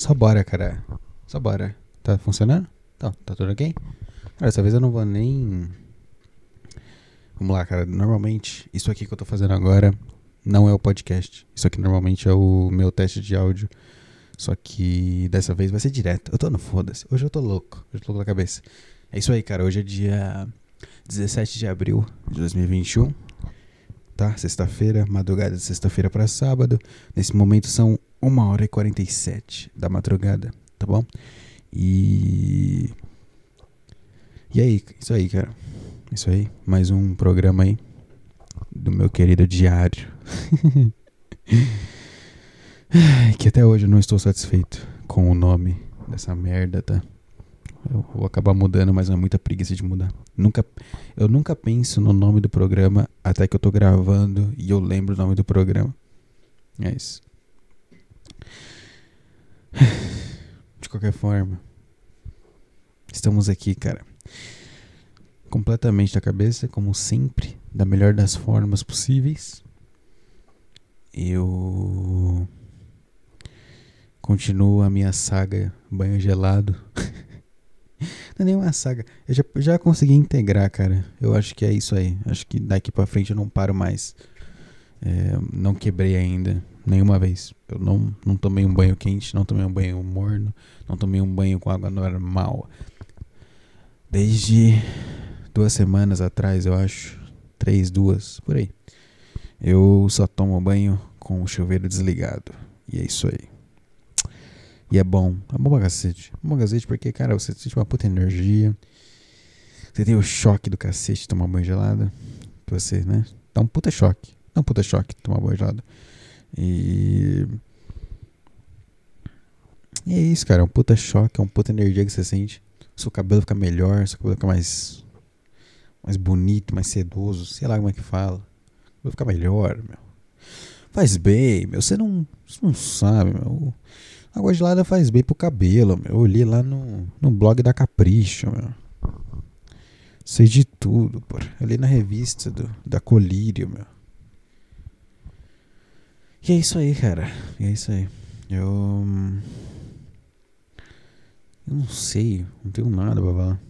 Só bora, cara. Só bora. Tá funcionando? Tá, tá tudo ok? Cara, dessa vez eu não vou nem. Vamos lá, cara. Normalmente, isso aqui que eu tô fazendo agora não é o podcast. Isso aqui normalmente é o meu teste de áudio. Só que dessa vez vai ser direto. Eu tô no foda-se. Hoje eu tô louco. Hoje eu tô louco da cabeça. É isso aí, cara. Hoje é dia 17 de abril de 2021. Tá? Sexta-feira, madrugada de sexta-feira para sábado. Nesse momento são 1 hora e 47 da madrugada, tá bom? E. E aí, isso aí, cara. Isso aí, mais um programa aí do meu querido diário. que até hoje eu não estou satisfeito com o nome dessa merda, tá? Eu vou acabar mudando, mas é muita preguiça de mudar. Nunca, eu nunca penso no nome do programa até que eu tô gravando e eu lembro o nome do programa. É isso. De qualquer forma, estamos aqui, cara. Completamente da cabeça, como sempre, da melhor das formas possíveis. Eu continuo a minha saga banho gelado. Não é nenhuma saga. Eu já, já consegui integrar, cara. Eu acho que é isso aí. Acho que daqui pra frente eu não paro mais. É, não quebrei ainda nenhuma vez. Eu não, não tomei um banho quente, não tomei um banho morno, não tomei um banho com água normal. Desde duas semanas atrás, eu acho. Três, duas, por aí. Eu só tomo banho com o chuveiro desligado. E é isso aí. E é bom. É bom pra cacete. É bom pra cacete porque, cara, você sente uma puta energia. Você tem o choque do cacete de tomar banho gelado. Que você, né? Dá um puta choque. Dá um puta choque tomar banho gelado. E. E é isso, cara. É um puta choque, é um puta energia que você sente. Seu cabelo fica melhor, seu cabelo fica mais. Mais bonito, mais sedoso. Sei lá como é que fala. Vai ficar melhor, meu. Faz bem, meu. Você não, você não sabe, meu. Água gelada faz bem pro cabelo, meu. Eu li lá no, no blog da Capricho, meu. Sei de tudo, pô. Eu li na revista do, da Colírio, meu. E é isso aí, cara. E é isso aí. Eu. Eu não sei. Não tenho nada pra falar.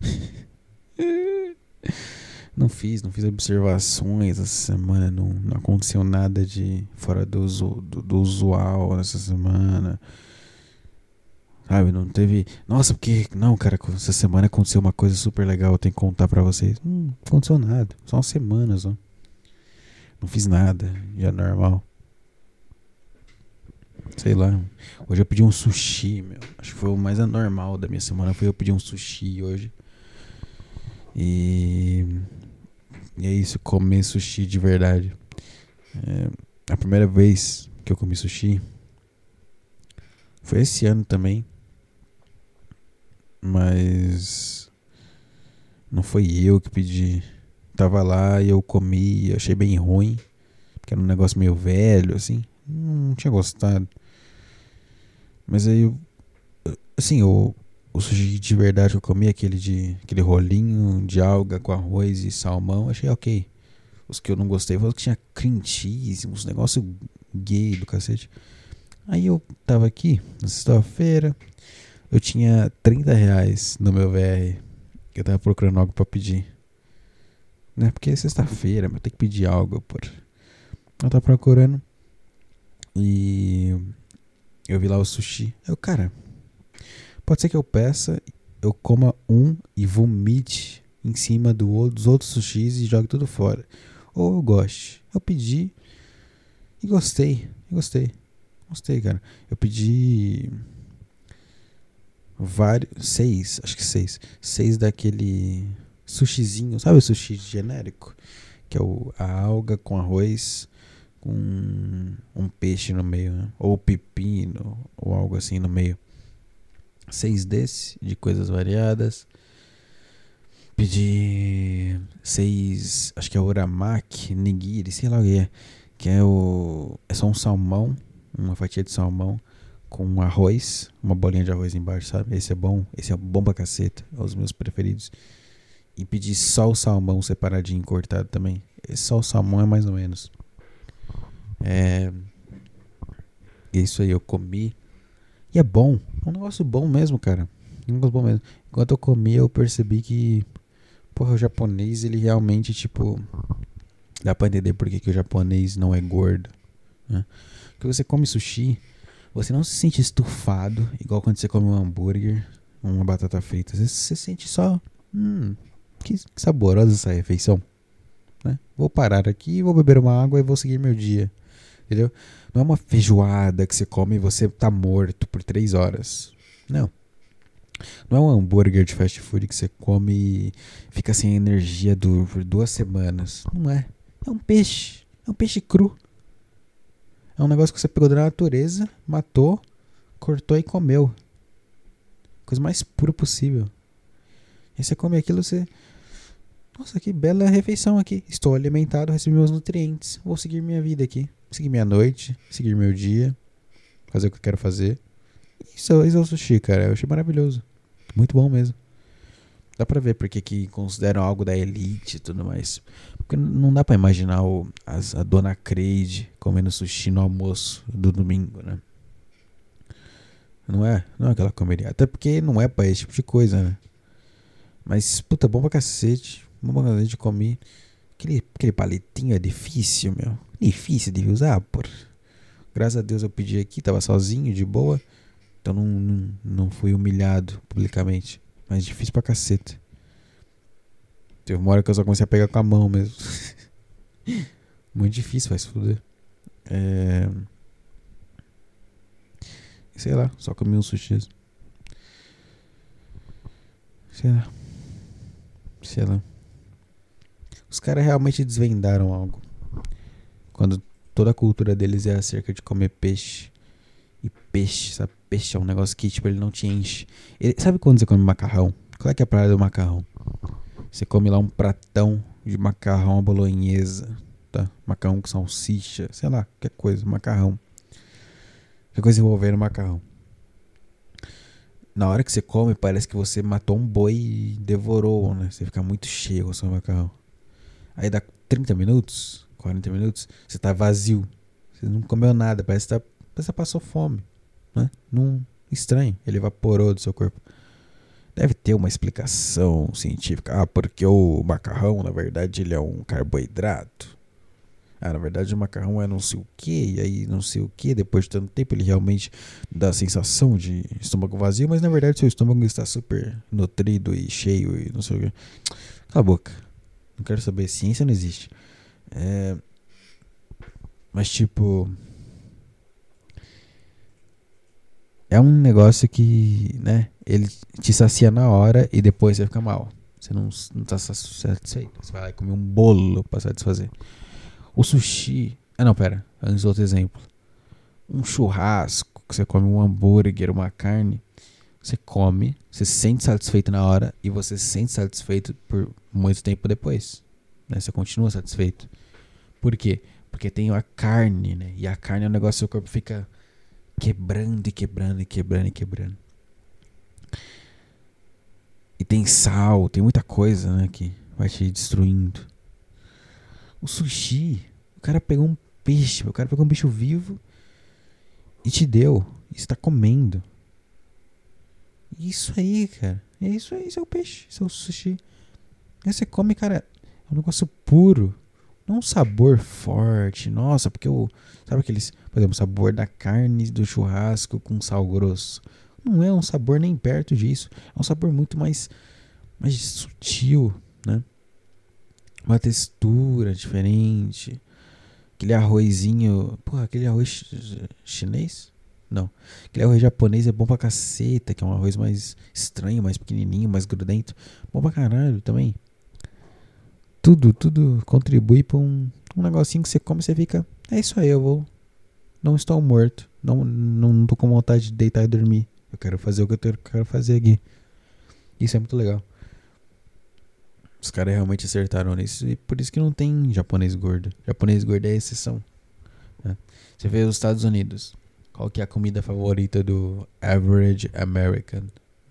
não fiz, não fiz observações essa semana. Não, não aconteceu nada de fora do, do, do usual nessa semana. Sabe, não teve. Nossa, porque. Não, cara, essa semana aconteceu uma coisa super legal. Eu tenho que contar pra vocês. Não aconteceu nada. Só uma semana só. Não fiz nada, já normal. Sei lá. Hoje eu pedi um sushi, meu. Acho que foi o mais anormal da minha semana. Foi eu pedir um sushi hoje. E. E é isso, comer sushi de verdade. É, a primeira vez que eu comi sushi foi esse ano também. Mas. Não foi eu que pedi tava lá e eu comi, achei bem ruim, porque era um negócio meio velho, assim, não tinha gostado. Mas aí, assim, o, o sushi de verdade que eu comi, aquele de aquele rolinho de alga com arroz e salmão, achei ok. Os que eu não gostei foram que tinha cream cheese, uns negócios gay do cacete. Aí eu tava aqui, na sexta-feira, eu tinha 30 reais no meu VR. Eu tava procurando algo pra pedir né? Porque é sexta-feira, mas tem que pedir algo, por. Eu tava procurando e eu vi lá o sushi. Eu, cara, pode ser que eu peça, eu coma um e vomite em cima do, dos outros sushis e jogue tudo fora. Ou eu goste. Eu pedi e gostei. Gostei. Gostei, cara. Eu pedi vários. Seis, acho que seis. Seis daquele sushizinho, sabe o sushi genérico? Que é o, a alga com arroz com um peixe no meio, né? ou pepino, ou algo assim no meio. Seis desse, de coisas variadas. Pedi seis, acho que é uramaki, nigiri, sei lá o que é. Que é o. É só um salmão, uma fatia de salmão com arroz, uma bolinha de arroz embaixo, sabe? Esse é bom, esse é bom pra caceta, é os meus preferidos. E pedir só o salmão separadinho, cortado também. Só o salmão é mais ou menos. É... Isso aí eu comi. E é bom. É um negócio bom mesmo, cara. Um negócio bom mesmo. Enquanto eu comia, eu percebi que. Porra, o japonês, ele realmente, tipo. Dá pra entender por que, que o japonês não é gordo. Né? Porque você come sushi, você não se sente estufado, igual quando você come um hambúrguer, uma batata frita. Você, você sente só. Hum, que, que saborosa essa refeição. Né? Vou parar aqui, vou beber uma água e vou seguir meu dia. Entendeu? Não é uma feijoada que você come e você tá morto por três horas. Não. Não é um hambúrguer de fast food que você come e fica sem energia do, por duas semanas. Não é. É um peixe. É um peixe cru. É um negócio que você pegou da natureza, matou, cortou e comeu. Coisa mais pura possível. E você come aquilo, você. Nossa, que bela refeição aqui. Estou alimentado, recebi meus nutrientes. Vou seguir minha vida aqui. Seguir minha noite, seguir meu dia. Fazer o que eu quero fazer. Isso, isso é o sushi, cara. Eu achei maravilhoso. Muito bom mesmo. Dá pra ver porque que consideram algo da elite e tudo mais. Porque não dá pra imaginar o, as, a dona Creide comendo sushi no almoço do domingo, né? Não é? Não é aquela comeria. Até porque não é pra esse tipo de coisa, né? Mas, puta, bom pra cacete. Bom pra cacete de comer. Aquele, aquele palitinho é difícil, meu. Difícil de usar, por. Graças a Deus eu pedi aqui, tava sozinho, de boa. Então não, não, não fui humilhado publicamente. Mas difícil pra caceta. Teve uma hora que eu só comecei a pegar com a mão mesmo. Muito difícil, vai se fuder. É... Sei lá, só comi um sushi. Sei lá. Sei lá. Os caras realmente desvendaram algo. Quando toda a cultura deles é acerca de comer peixe. E peixe, sabe? Peixe é um negócio que, tipo, ele não te enche. Ele, sabe quando você come macarrão? Qual é que é a praia do macarrão? Você come lá um pratão de macarrão à bolonhesa, tá? Macarrão com salsicha, sei lá, qualquer coisa, macarrão. Qualquer coisa envolvendo macarrão. Na hora que você come, parece que você matou um boi e devorou, né? Você fica muito cheio com o seu macarrão. Aí dá 30 minutos, 40 minutos, você tá vazio. Você não comeu nada, parece que, tá, parece que passou fome né? Num estranho, ele evaporou do seu corpo. Deve ter uma explicação científica. Ah, porque o macarrão, na verdade, ele é um carboidrato. Ah, na verdade, o macarrão é não sei o que, e aí não sei o que, depois de tanto tempo ele realmente dá a sensação de estômago vazio, mas na verdade seu estômago está super nutrido e cheio e não sei o que. Cala a boca. Não quero saber, ciência não existe. É... Mas tipo, é um negócio que, né, ele te sacia na hora e depois você fica mal. Você não, não tá satisfeito. Você vai lá e comer um bolo pra satisfazer. O sushi. Ah, não, pera. Antes outro exemplo. Um churrasco, que você come um hambúrguer, uma carne. Você come, você se sente satisfeito na hora e você se sente satisfeito por muito tempo depois. Né? Você continua satisfeito. Por quê? Porque tem a carne, né? E a carne é um negócio que seu corpo fica quebrando e quebrando e quebrando e quebrando. E tem sal, tem muita coisa, né, que vai te destruindo. O sushi, o cara pegou um peixe, o cara pegou um bicho vivo e te deu. E está comendo. Isso aí, cara. É isso aí, isso é o peixe, isso é o sushi. Aí você come, cara, é um negócio puro. Não um sabor forte, nossa, porque o. Sabe aqueles. Por exemplo, sabor da carne do churrasco com sal grosso. Não é um sabor nem perto disso. É um sabor muito mais, mais sutil, né? Uma textura diferente. Aquele arrozinho. Porra, aquele arroz chinês? Não. Aquele arroz japonês é bom pra caceta, que é um arroz mais estranho, mais pequenininho, mais grudento. Bom pra caralho também tudo, tudo contribui para um, um negocinho que você come e você fica, é isso aí, eu vou. Não estou morto. Não, não, não tô com vontade de deitar e dormir. Eu quero fazer o que eu quero fazer aqui. Isso é muito legal. Os caras realmente acertaram nisso. E por isso que não tem japonês gordo. Japonês gordo é exceção. Né? Você vê os Estados Unidos. Qual que é a comida favorita do average American?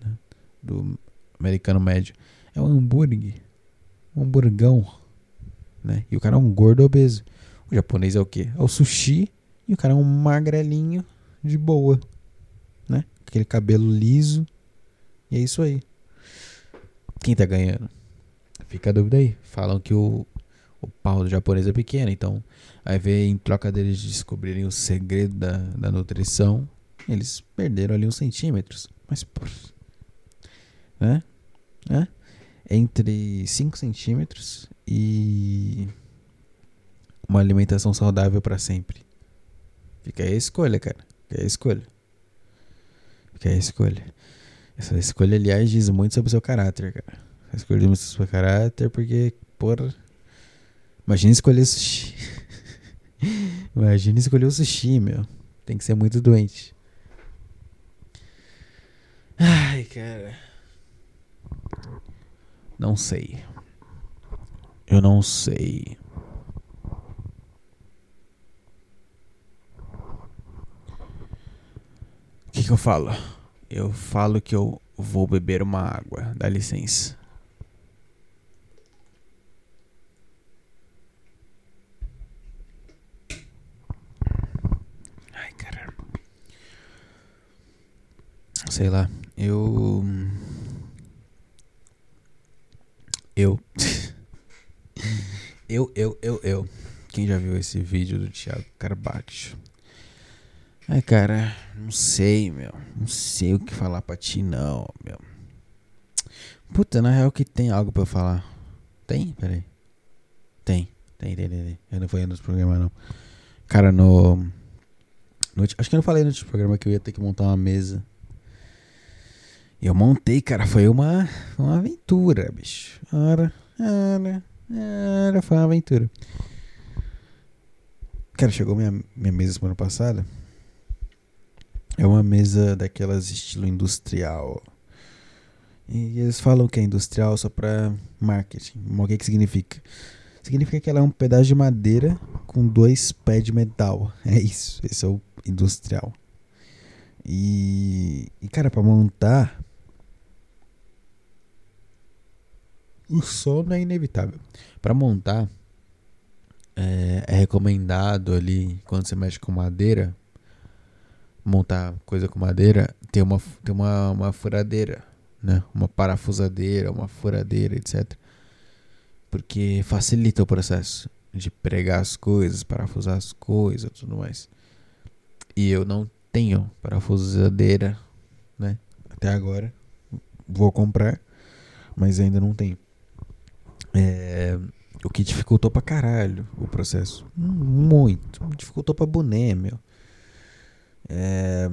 Né? Do americano médio. É o hambúrguer um hamburgão, né? E o cara é um gordo obeso. O japonês é o quê? É o sushi e o cara é um magrelinho de boa, né? Aquele cabelo liso. E é isso aí. Quem tá ganhando? Fica a dúvida aí. Falam que o, o pau do japonês é pequeno, então aí vê em troca deles descobrirem o segredo da, da nutrição, eles perderam ali uns centímetros. Mas, pô, né? né? Entre 5 centímetros e uma alimentação saudável para sempre. Fica aí a escolha, cara. Fica aí a escolha. Fica aí a escolha. Essa escolha, aliás, diz muito sobre o seu caráter, cara. Diz muito sobre o seu caráter, porque, porra. Imagina escolher sushi. Imagina escolher o sushi, meu. Tem que ser muito doente. Ai, cara. Não sei. Eu não sei. O que, que eu falo? Eu falo que eu vou beber uma água. Dá licença. Ai, cara. Sei lá. Eu. Eu. eu, eu, eu, eu. Quem já viu esse vídeo do Thiago Carbacho? Ai, cara, não sei, meu. Não sei o que falar pra ti, não, meu. Puta, na real que tem algo pra eu falar. Tem? Peraí. Tem. Tem, tem, tem, tem. Eu não fui nos programas, não. Cara, no, no. Acho que eu não falei no programa que eu ia ter que montar uma mesa. Eu montei, cara. Foi uma, uma aventura, bicho. Era, era, era. Foi uma aventura. Cara, chegou minha, minha mesa semana passada. É uma mesa daquelas estilo industrial. E eles falam que é industrial só para marketing. Mas o que, que significa? Significa que ela é um pedaço de madeira com dois pés de metal. É isso. Esse é o industrial. E, e cara, para montar. O sono é inevitável. Para montar, é, é recomendado ali, quando você mexe com madeira, montar coisa com madeira, ter uma, ter uma, uma furadeira, né? Uma parafusadeira, uma furadeira, etc. Porque facilita o processo de pregar as coisas, parafusar as coisas tudo mais. E eu não tenho parafusadeira, né? Até agora. Vou comprar, mas ainda não tenho. É, o que dificultou pra caralho o processo. Muito. Dificultou pra boné, meu. É,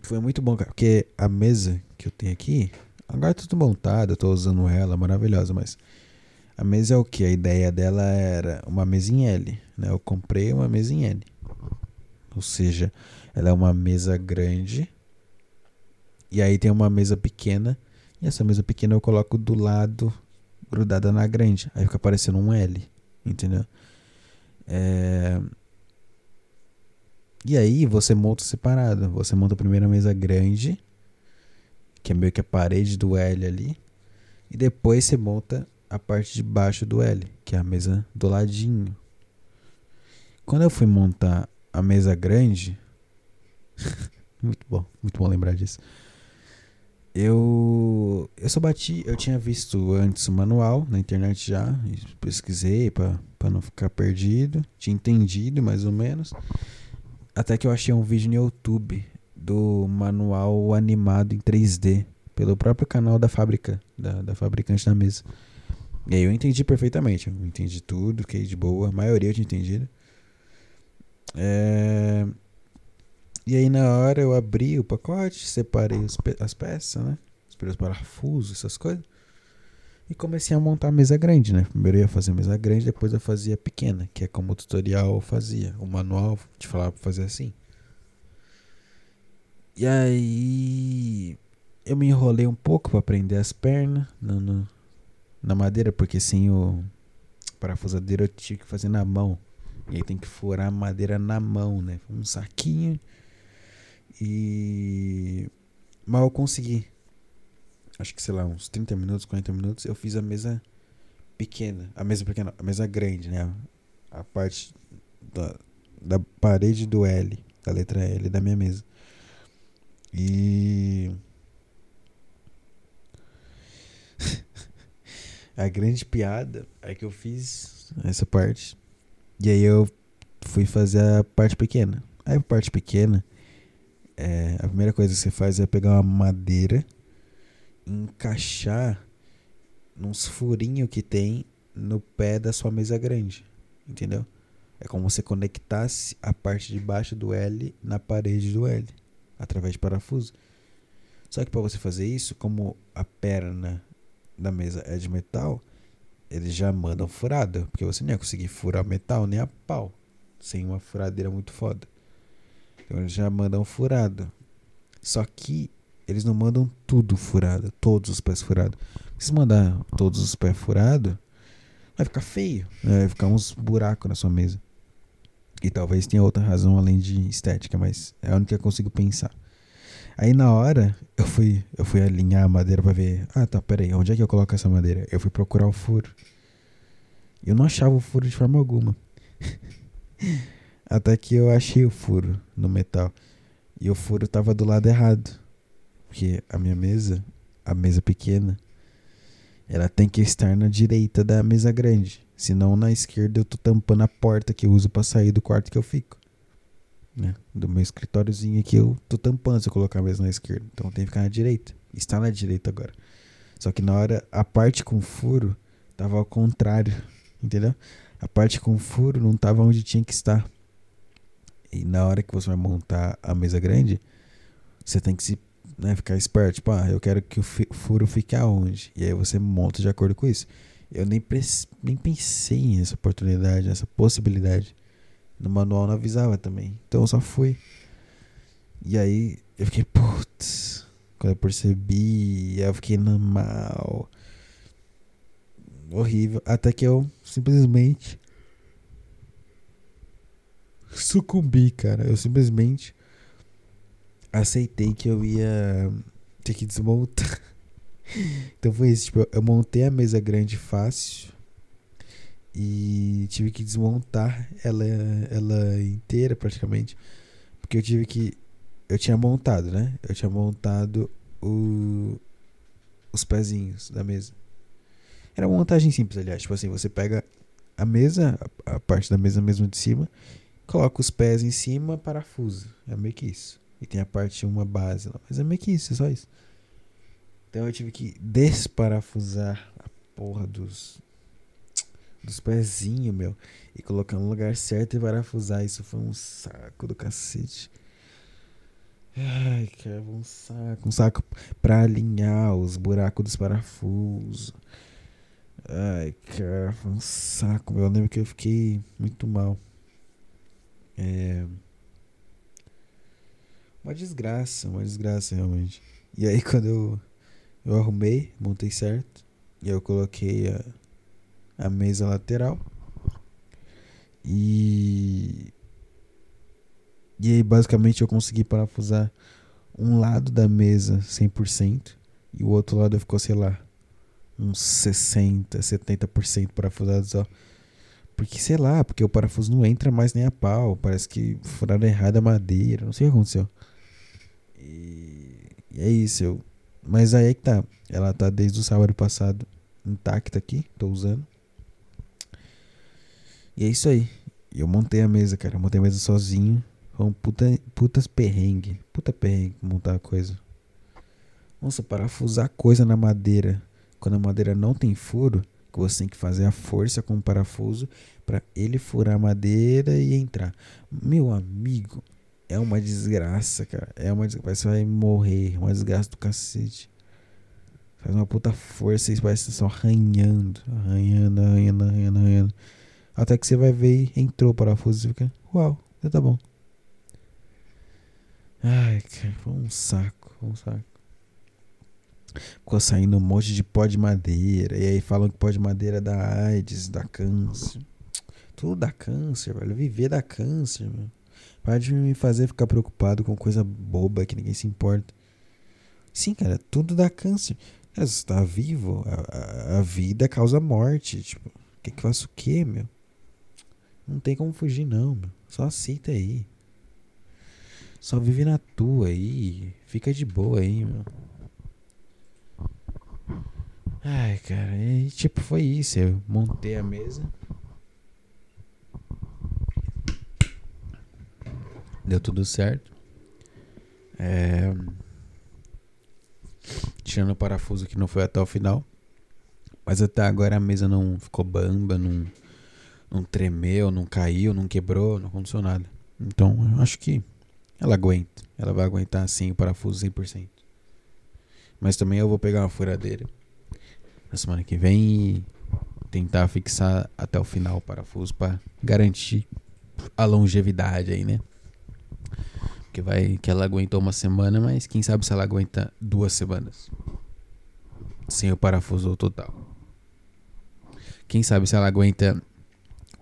foi muito bom, cara. Porque a mesa que eu tenho aqui, agora tá tudo montado, eu tô usando ela, maravilhosa, mas a mesa é o que? A ideia dela era uma mesa em L, né? Eu comprei uma mesa em L. Ou seja, ela é uma mesa grande. E aí tem uma mesa pequena. E essa mesa pequena eu coloco do lado, grudada na grande. Aí fica parecendo um L. Entendeu? É, e aí você monta separado. Você monta a primeira mesa grande, que é meio que a parede do L ali. E depois você monta a parte de baixo do L, que é a mesa do ladinho. Quando eu fui montar a mesa grande, muito bom, muito bom lembrar disso. Eu eu só bati, eu tinha visto antes o manual na internet já, pesquisei para não ficar perdido, tinha entendido mais ou menos. Até que eu achei um vídeo no YouTube do manual animado em 3D pelo próprio canal da fábrica, da, da fabricante da mesa. E aí eu entendi perfeitamente, eu entendi tudo, fiquei de boa, a maioria eu tinha entendido. É... E aí na hora eu abri o pacote, separei pe as peças, né? Os parafusos, essas coisas. E comecei a montar a mesa grande, né? Primeiro eu ia fazer a mesa grande, depois eu fazia pequena, que é como o tutorial fazia. O manual te falava pra fazer assim. E aí eu me enrolei um pouco para prender as pernas no, no, na madeira, porque sem o parafusadeiro eu tinha que fazer na mão. E aí tem que furar a madeira na mão, né? Um saquinho. E mal eu consegui acho que sei lá, uns 30 minutos, 40 minutos, eu fiz a mesa pequena. A mesa pequena, a mesa grande, né? A parte da, da parede do L. a letra L da minha mesa. E. a grande piada é que eu fiz essa parte. E aí eu fui fazer a parte pequena. Aí a parte pequena, é, a primeira coisa que você faz é pegar uma madeira, encaixar nos furinhos que tem no pé da sua mesa grande. Entendeu? É como se conectasse a parte de baixo do L na parede do L, através de parafuso. Só que para você fazer isso, como a perna da mesa é de metal, eles já mandam furada, porque você não ia conseguir furar metal nem a pau, sem uma furadeira muito foda. Então eles já mandam furado. Só que eles não mandam tudo furado, todos os pés furados. Se mandar todos os pés furados, vai ficar feio, né? vai ficar uns buracos na sua mesa. E talvez tenha outra razão além de estética, mas é a única que eu consigo pensar. Aí na hora eu fui, eu fui alinhar a madeira para ver, ah tá, peraí, onde é que eu coloco essa madeira? Eu fui procurar o furo. Eu não achava o furo de forma alguma. Até que eu achei o furo no metal. E o furo tava do lado errado. Porque a minha mesa, a mesa pequena, ela tem que estar na direita da mesa grande. Senão na esquerda eu tô tampando a porta que eu uso para sair do quarto que eu fico. Né? Do meu escritóriozinho aqui eu tô tampando se eu colocar a mesa na esquerda. Então tem que ficar na direita. Está na direita agora. Só que na hora a parte com furo tava ao contrário. Entendeu? A parte com furo não tava onde tinha que estar. E na hora que você vai montar a mesa grande, você tem que se né, ficar esperto. Tipo, ah, eu quero que o furo fique aonde? E aí você monta de acordo com isso. Eu nem, nem pensei nessa oportunidade, nessa possibilidade. No manual não avisava também. Então eu só fui. E aí eu fiquei, putz. Quando eu percebi, eu fiquei na mal. Horrível. Até que eu simplesmente sucumbi, cara. Eu simplesmente aceitei que eu ia ter que desmontar. então foi isso, tipo, eu montei a mesa grande fácil e tive que desmontar ela, ela inteira praticamente, porque eu tive que eu tinha montado, né? Eu tinha montado o, os pezinhos da mesa. Era uma montagem simples, aliás. Tipo assim, você pega a mesa, a, a parte da mesa mesmo de cima, coloca os pés em cima, parafusa. É meio que isso. E tem a parte uma base lá. Mas é meio que isso, é só isso. Então eu tive que desparafusar a porra dos. Dos pezinhos, meu. E colocar no lugar certo e parafusar. Isso foi um saco do cacete. Ai, cara, um saco. Um saco pra alinhar os buracos dos parafusos. Ai, cara, foi um saco, meu. Eu lembro que eu fiquei muito mal. É. Uma desgraça, uma desgraça realmente. E aí quando eu, eu arrumei, montei certo, e eu coloquei a, a mesa lateral. E e aí basicamente eu consegui parafusar um lado da mesa 100% e o outro lado ficou, sei lá, uns 60, 70% parafusado só. Porque sei lá, porque o parafuso não entra mais nem a pau, parece que furaram errado a madeira, não sei o que aconteceu. E, e é isso. Eu, mas aí é que tá. Ela tá desde o sábado passado intacta aqui. Tô usando. E é isso aí. Eu montei a mesa, cara. Eu montei a mesa sozinho. Foi um puta, putas perrengue. Puta perrengue montar a coisa. Nossa, parafusar coisa na madeira. Quando a madeira não tem furo, que você tem que fazer a força com o parafuso para ele furar a madeira e entrar. Meu amigo, é uma desgraça, cara. É uma desgraça. Você vai morrer. Uma desgraça do cacete. Faz uma puta força e vai só arranhando. Arranhando, arranhando, arranhando, arranhando. Até que você vai ver e entrou o parafuso e fica. Uau, já tá bom. Ai, cara, foi um saco, foi um saco. Ficou saindo um monte de pó de madeira. E aí falam que pó de madeira dá AIDS, dá câncer. Tudo dá câncer, velho. Viver dá câncer, mano. Para de me fazer ficar preocupado com coisa boba que ninguém se importa. Sim, cara, tudo dá câncer. Cara, você tá vivo, a, a, a vida causa morte. Tipo, quer que faça o quê, meu? Não tem como fugir, não, meu. Só aceita aí. Só vive na tua aí. Fica de boa aí, meu. Ai, cara, e tipo, foi isso. Eu montei a mesa. Deu tudo certo. É... Tirando o parafuso que não foi até o final. Mas até agora a mesa não ficou bamba, não, não tremeu, não caiu, não quebrou, não aconteceu nada. Então eu acho que ela aguenta. Ela vai aguentar assim o parafuso 100%. Mas também eu vou pegar uma furadeira na semana que vem e tentar fixar até o final o parafuso para garantir a longevidade aí, né? Porque vai que ela aguentou uma semana, mas quem sabe se ela aguenta duas semanas sem o parafuso total. Quem sabe se ela aguenta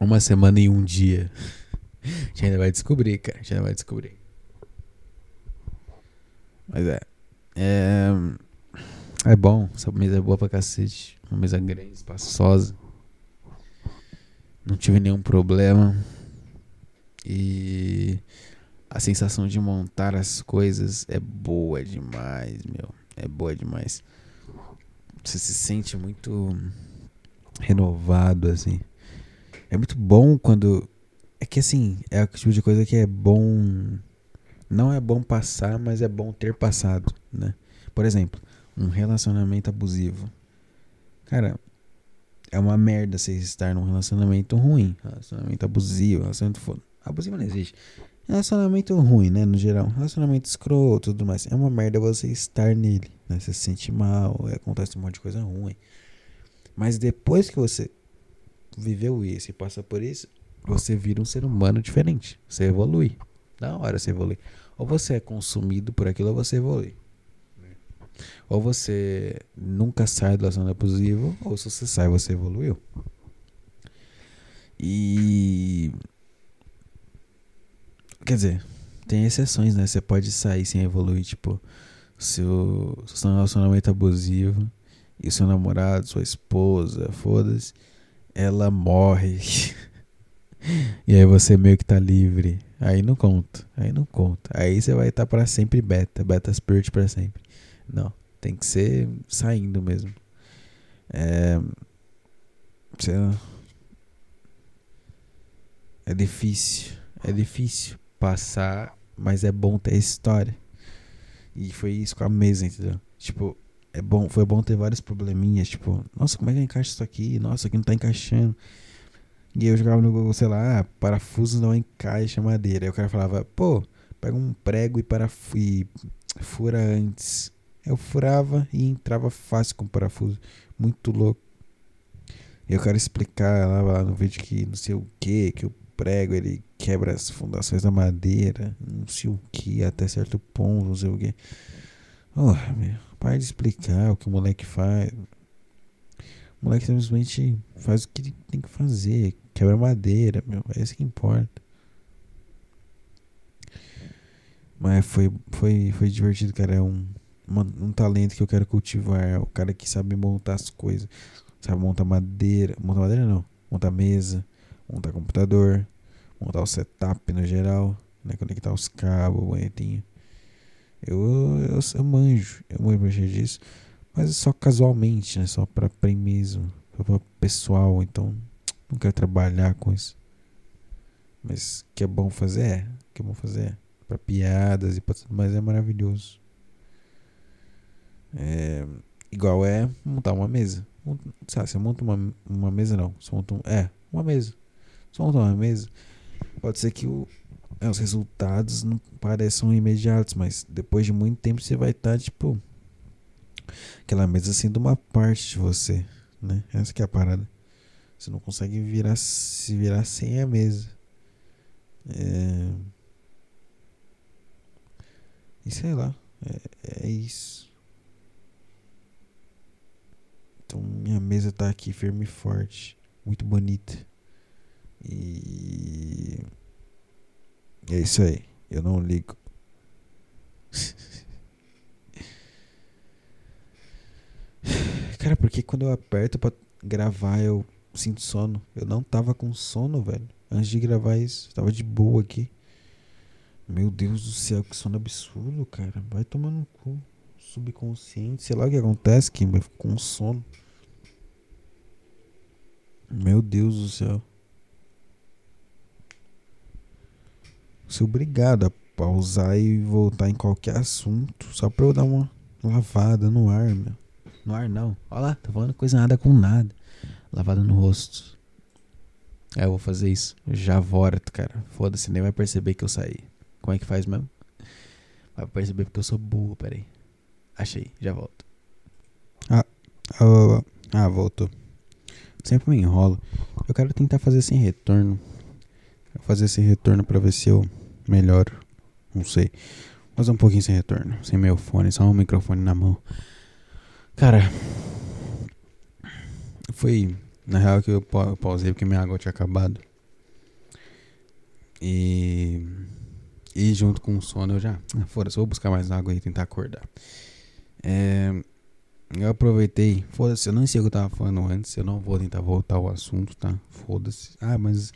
uma semana e um dia. A gente ainda vai descobrir, cara. A gente ainda vai descobrir. Mas é. É. É bom. Essa mesa é boa pra cacete. Uma mesa grande, espaçosa. Não tive nenhum problema. E a sensação de montar as coisas é boa demais, meu. É boa demais. Você se sente muito renovado, assim. É muito bom quando. É que assim, é o tipo de coisa que é bom. Não é bom passar, mas é bom ter passado, né? Por exemplo, um relacionamento abusivo. Cara, é uma merda você estar num relacionamento ruim. Relacionamento abusivo, relacionamento foda. Abusivo não existe. Relacionamento ruim, né? No geral. Relacionamento escroto tudo mais. É uma merda você estar nele. Né? Você se sente mal, acontece um monte de coisa ruim. Mas depois que você viveu isso e passa por isso, você vira um ser humano diferente. Você evolui. Da hora você evolui. Ou você é consumido por aquilo ou você evolui. Ou você nunca sai do relacionamento abusivo, ou se você sai, você evoluiu. E. Quer dizer, tem exceções, né? Você pode sair sem evoluir, tipo, seu, seu relacionamento abusivo e seu namorado, sua esposa, foda-se, ela morre. e aí você meio que tá livre. Aí não conta, aí não conta. Aí você vai estar tá para sempre beta, beta spirit para sempre. Não, tem que ser saindo mesmo. É. É difícil, é difícil passar, mas é bom ter história. E foi isso com a mesa, entendeu? Tipo, é bom, foi bom ter vários probleminhas, tipo, nossa, como é que eu encaixo isso aqui? Nossa, aqui não tá encaixando. E eu jogava no Google, sei lá, ah, parafuso não encaixa madeira. Aí o cara falava, pô, pega um prego e, e fura antes. Eu furava e entrava fácil com o parafuso. Muito louco. Eu quero explicar lá, lá no vídeo que não sei o que, que o prego ele quebra as fundações da madeira, não sei o que, até certo ponto, não sei o que. Oh, meu, para de explicar o que o moleque faz. O moleque simplesmente faz o que ele tem que fazer. Quebra madeira, meu. É isso que importa. Mas foi, foi, foi divertido, cara. É um, uma, um talento que eu quero cultivar. O cara que sabe montar as coisas. Sabe montar madeira. Montar madeira não. Montar mesa. Montar computador. Montar o setup no geral. Né? Conectar os cabos bonitinho. Eu, eu, eu manjo. Eu manjo mexer disso. Mas só casualmente, né? Só pra mim mesmo. Só pra pessoal. Então, não quero trabalhar com isso. Mas que é bom fazer? É. Que é bom fazer? É. Pra piadas e pra tudo mais é maravilhoso. É, igual é montar uma mesa. Sabe, você monta uma, uma mesa, não. Você monta um, é, uma mesa. Você monta uma mesa. Pode ser que o, é, os resultados não pareçam imediatos, mas depois de muito tempo você vai estar, tá, tipo, aquela mesa sendo uma parte de você, né? Essa que é a parada. Você não consegue virar, se virar sem a mesa. É... E sei lá, é, é isso. Então minha mesa tá aqui firme e forte, muito bonita. E é isso aí. Eu não ligo. Cara, porque quando eu aperto pra gravar eu sinto sono? Eu não tava com sono, velho. Antes de gravar isso, tava de boa aqui. Meu Deus do céu, que sono absurdo, cara. Vai tomar no cu. Subconsciente, sei lá o que acontece, Kim, vai ficar com sono. Meu Deus do céu. Sou obrigado a pausar e voltar em qualquer assunto. Só pra eu dar uma lavada no ar, meu. No ar não. Olha lá, tá falando coisa nada com nada. Lavada no rosto. É, eu vou fazer isso. Já volto, cara. Foda-se, nem vai perceber que eu saí. Como é que faz mesmo? Vai perceber porque eu sou burro, peraí. Achei, já volto. Ah, oh, ah, voltou. Sempre me enrolo. Eu quero tentar fazer sem retorno. Fazer sem retorno pra ver se eu melhoro. Não sei. Fazer um pouquinho sem retorno. Sem meu fone, só um microfone na mão. Cara. Foi. Na real que eu pausei porque minha água tinha acabado. E. E junto com o sono eu já. Ah, Foda-se, vou buscar mais água e tentar acordar. É, eu aproveitei. Foda-se, eu não sei o que eu tava falando antes. Eu não vou tentar voltar ao assunto, tá? Foda-se. Ah, mas.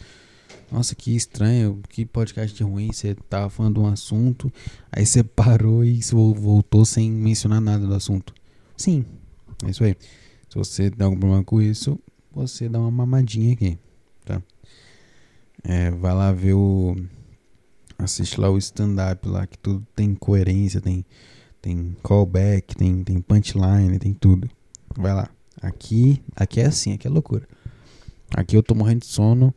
Nossa, que estranho. Que podcast ruim. Você tava falando de um assunto. Aí você parou e voltou sem mencionar nada do assunto. Sim, é isso aí. Se você tem algum problema com isso, você dá uma mamadinha aqui, tá? É, vai lá ver o. Assiste lá o stand-up lá, que tudo tem coerência, tem tem callback, tem, tem punchline, tem tudo. Vai lá. Aqui, aqui é assim, aqui é loucura. Aqui eu tô morrendo de sono,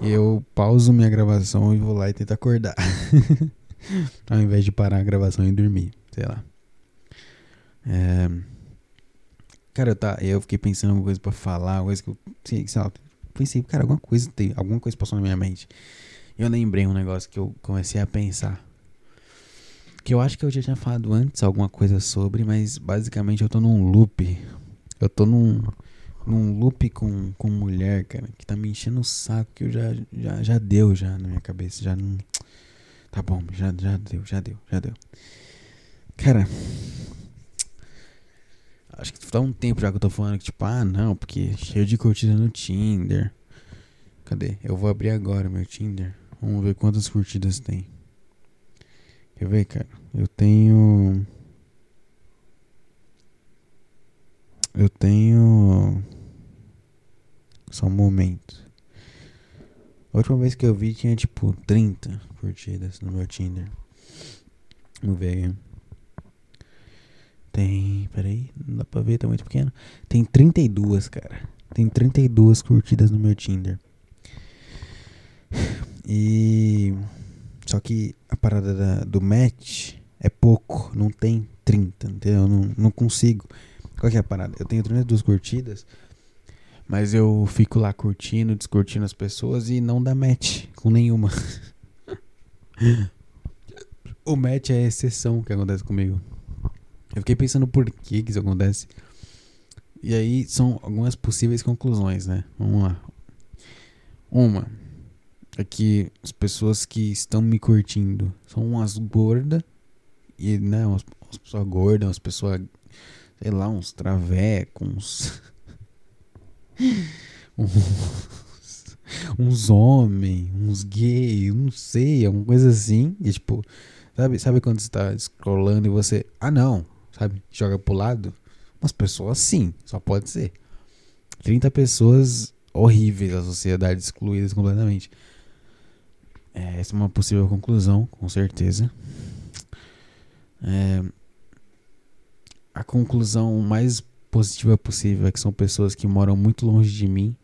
eu pauso minha gravação e vou lá e tento acordar. Ao invés de parar a gravação e dormir, sei lá. É... Cara, tá, eu fiquei pensando em alguma coisa pra falar, alguma coisa que eu. Sei, sei lá, pensei, cara, alguma coisa tem, alguma coisa passou na minha mente. Eu lembrei um negócio que eu comecei a pensar. Que eu acho que eu já tinha falado antes alguma coisa sobre, mas basicamente eu tô num loop. Eu tô num, num loop com, com mulher, cara, que tá me enchendo o saco, que eu já, já, já deu já na minha cabeça. Já não. Tá bom, já, já deu, já deu, já deu. Cara. Acho que tá um tempo já que eu tô falando que, tipo, ah, não, porque cheio de curtida no Tinder. Cadê? Eu vou abrir agora meu Tinder. Vamos ver quantas curtidas tem. Quer ver, cara? Eu tenho. Eu tenho. Só um momento. A última vez que eu vi tinha tipo 30 curtidas no meu Tinder. Vamos ver. Tem. Peraí, não dá pra ver, tá muito pequeno. Tem 32, cara. Tem 32 curtidas no meu Tinder. E. Só que a parada da, do match é pouco, não tem 30, entendeu? Não, não consigo. Qual que é a parada? Eu tenho 32 curtidas, mas eu fico lá curtindo, descurtindo as pessoas e não dá match com nenhuma. o match é a exceção que acontece comigo. Eu fiquei pensando por que, que isso acontece. E aí são algumas possíveis conclusões, né? Vamos lá. Uma, é que as pessoas que estão me curtindo são umas gordas e né, umas, umas pessoas gordas, umas pessoas, sei lá, uns travecos, uns, uns homens, uns gays, não sei, alguma coisa assim. E, tipo, sabe, sabe quando você tá scrollando e você, ah não, sabe, joga pro lado? Umas pessoas sim, só pode ser. 30 pessoas horríveis da sociedade, excluídas completamente. É, essa é uma possível conclusão, com certeza. É, a conclusão mais positiva possível é que são pessoas que moram muito longe de mim.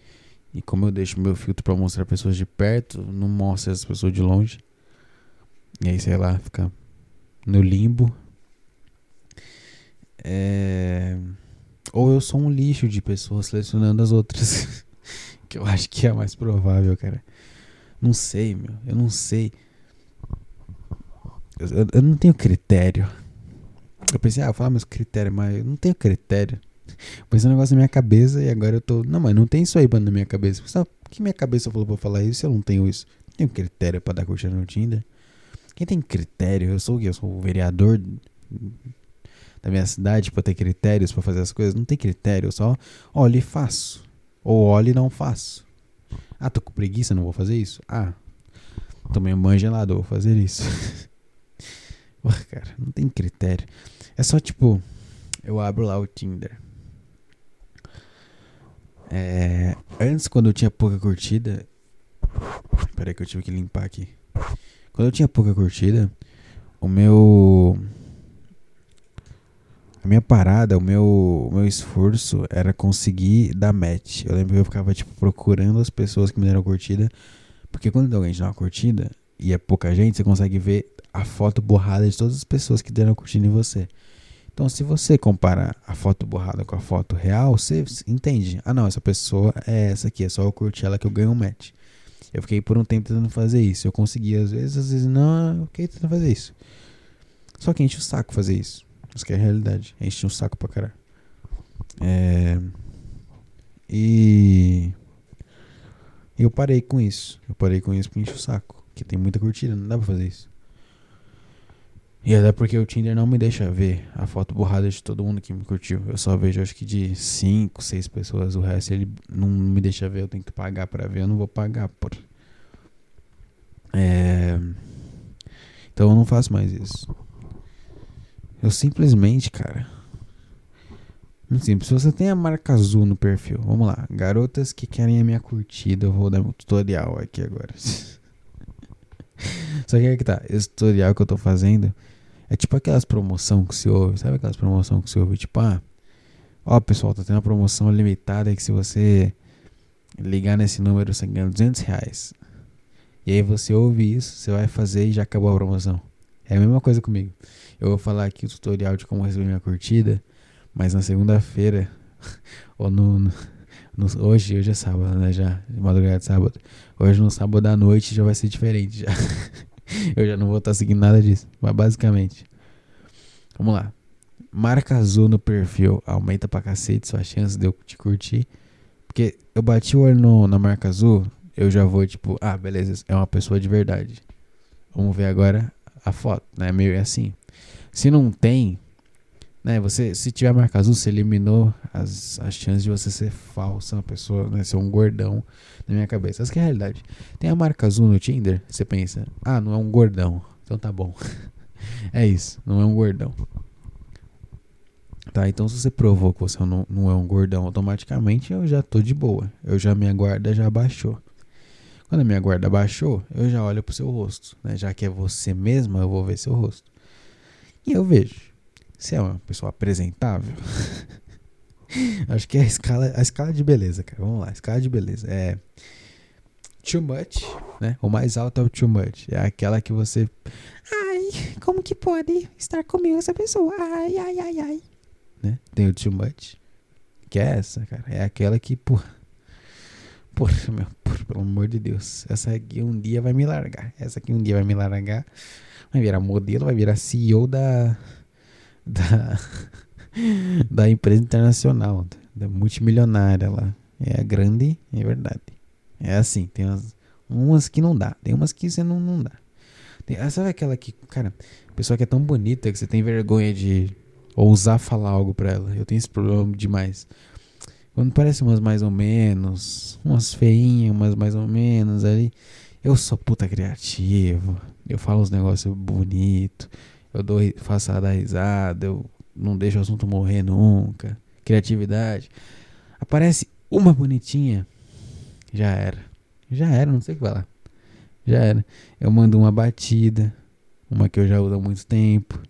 E como eu deixo meu filtro para mostrar pessoas de perto, não mostra as pessoas de longe. E aí, sei lá, fica no limbo. É... Ou eu sou um lixo de pessoas selecionando as outras. que eu acho que é mais provável, cara. Não sei, meu. Eu não sei. Eu, eu, eu não tenho critério. Eu pensei, ah, eu vou falar meus critérios, mas eu não tenho critério. Pois é um negócio na minha cabeça e agora eu tô. Não, mas não tem isso aí na minha cabeça. Sabe que minha cabeça falou pra falar isso eu não tenho isso? Não tenho critério pra dar curtida no Tinder. Quem tem critério? Eu sou o quê? Eu sou o vereador da minha cidade pra ter critérios pra fazer as coisas. Não tem critério, eu só olho e faço. Ou olho e não faço. Ah, tô com preguiça, não vou fazer isso? Ah, tomei um banho gelado, vou fazer isso. Porra, cara, não tem critério. É só tipo, eu abro lá o Tinder. É, antes, quando eu tinha pouca curtida. Peraí que eu tive que limpar aqui. Quando eu tinha pouca curtida, o meu. Minha parada, o meu, o meu esforço era conseguir dar match. Eu lembro que eu ficava, tipo, procurando as pessoas que me deram curtida. Porque quando alguém te dá uma curtida e é pouca gente, você consegue ver a foto borrada de todas as pessoas que deram curtida em você. Então, se você comparar a foto borrada com a foto real, você entende. Ah, não, essa pessoa é essa aqui, é só eu curtir ela que eu ganho um match. Eu fiquei por um tempo tentando fazer isso. Eu consegui às vezes, às vezes não, eu fiquei tentando fazer isso. Só que enche o saco fazer isso. Isso que é a realidade. Enche um saco pra caralho. É... E... Eu parei com isso. Eu parei com isso porque enche o saco. Porque tem muita curtida, não dá pra fazer isso. E até porque o Tinder não me deixa ver a foto borrada de todo mundo que me curtiu. Eu só vejo acho que de 5, 6 pessoas. O resto ele não me deixa ver. Eu tenho que pagar pra ver. Eu não vou pagar por. É... Então eu não faço mais isso. Eu simplesmente, cara. Muito simples. Se você tem a marca azul no perfil, vamos lá. Garotas que querem a minha curtida, eu vou dar um tutorial aqui agora. Só que é que tá. Esse tutorial que eu tô fazendo é tipo aquelas promoção que se ouve, sabe aquelas promoção que se ouve? Tipo, ah, ó pessoal, tá tendo uma promoção limitada que se você ligar nesse número você ganha 200 reais. E aí você ouve isso, você vai fazer e já acabou a promoção. É a mesma coisa comigo. Eu vou falar aqui o tutorial de como receber minha curtida, mas na segunda-feira, ou no, no, no, Hoje, hoje é sábado, né? Já, madrugada de sábado. Hoje no sábado à noite já vai ser diferente. Já. eu já não vou estar seguindo nada disso. Mas basicamente. Vamos lá. Marca azul no perfil. Aumenta pra cacete sua chance de eu te curtir. Porque eu bati o olho no, na marca azul. Eu já vou tipo, ah, beleza, é uma pessoa de verdade. Vamos ver agora a foto, né? Meio assim. Se não tem, né? Você, se tiver marca azul, você eliminou as, as chances de você ser falsa, uma pessoa, né? Ser um gordão na minha cabeça. Essa é a realidade. Tem a marca azul no Tinder, você pensa, ah, não é um gordão. Então tá bom. é isso, não é um gordão. Tá, então se você provou que você não, não é um gordão automaticamente, eu já tô de boa. Eu já minha guarda já baixou. Quando a minha guarda baixou, eu já olho pro seu rosto, né? Já que é você mesma, eu vou ver seu rosto. E eu vejo. Se é uma pessoa apresentável, acho que é a escala, a escala de beleza, cara. Vamos lá, a escala de beleza. É too much, né? O mais alto é o too much. É aquela que você. Ai, como que pode estar comigo essa pessoa? Ai, ai, ai, ai. Né? Tem o too much. Que é essa, cara. É aquela que, porra. Porra, meu, porra, pelo amor de Deus. Essa aqui um dia vai me largar. Essa aqui um dia vai me largar. Vai virar modelo, vai virar CEO da. Da. Da empresa internacional. Da multimilionária lá. É grande, é verdade. É assim, tem umas, umas que não dá. Tem umas que você não, não dá. Tem, ah, sabe aquela que, cara, pessoa que é tão bonita que você tem vergonha de ousar falar algo pra ela. Eu tenho esse problema demais. Quando parece umas mais ou menos, umas feinhas, umas mais ou menos ali. Eu sou puta criativo. Eu falo uns negócios bonitos. Eu dou, faço a dar risada. Eu não deixo o assunto morrer nunca. Criatividade. Aparece uma bonitinha. Já era. Já era, não sei o que falar. Já era. Eu mando uma batida. Uma que eu já uso há muito tempo.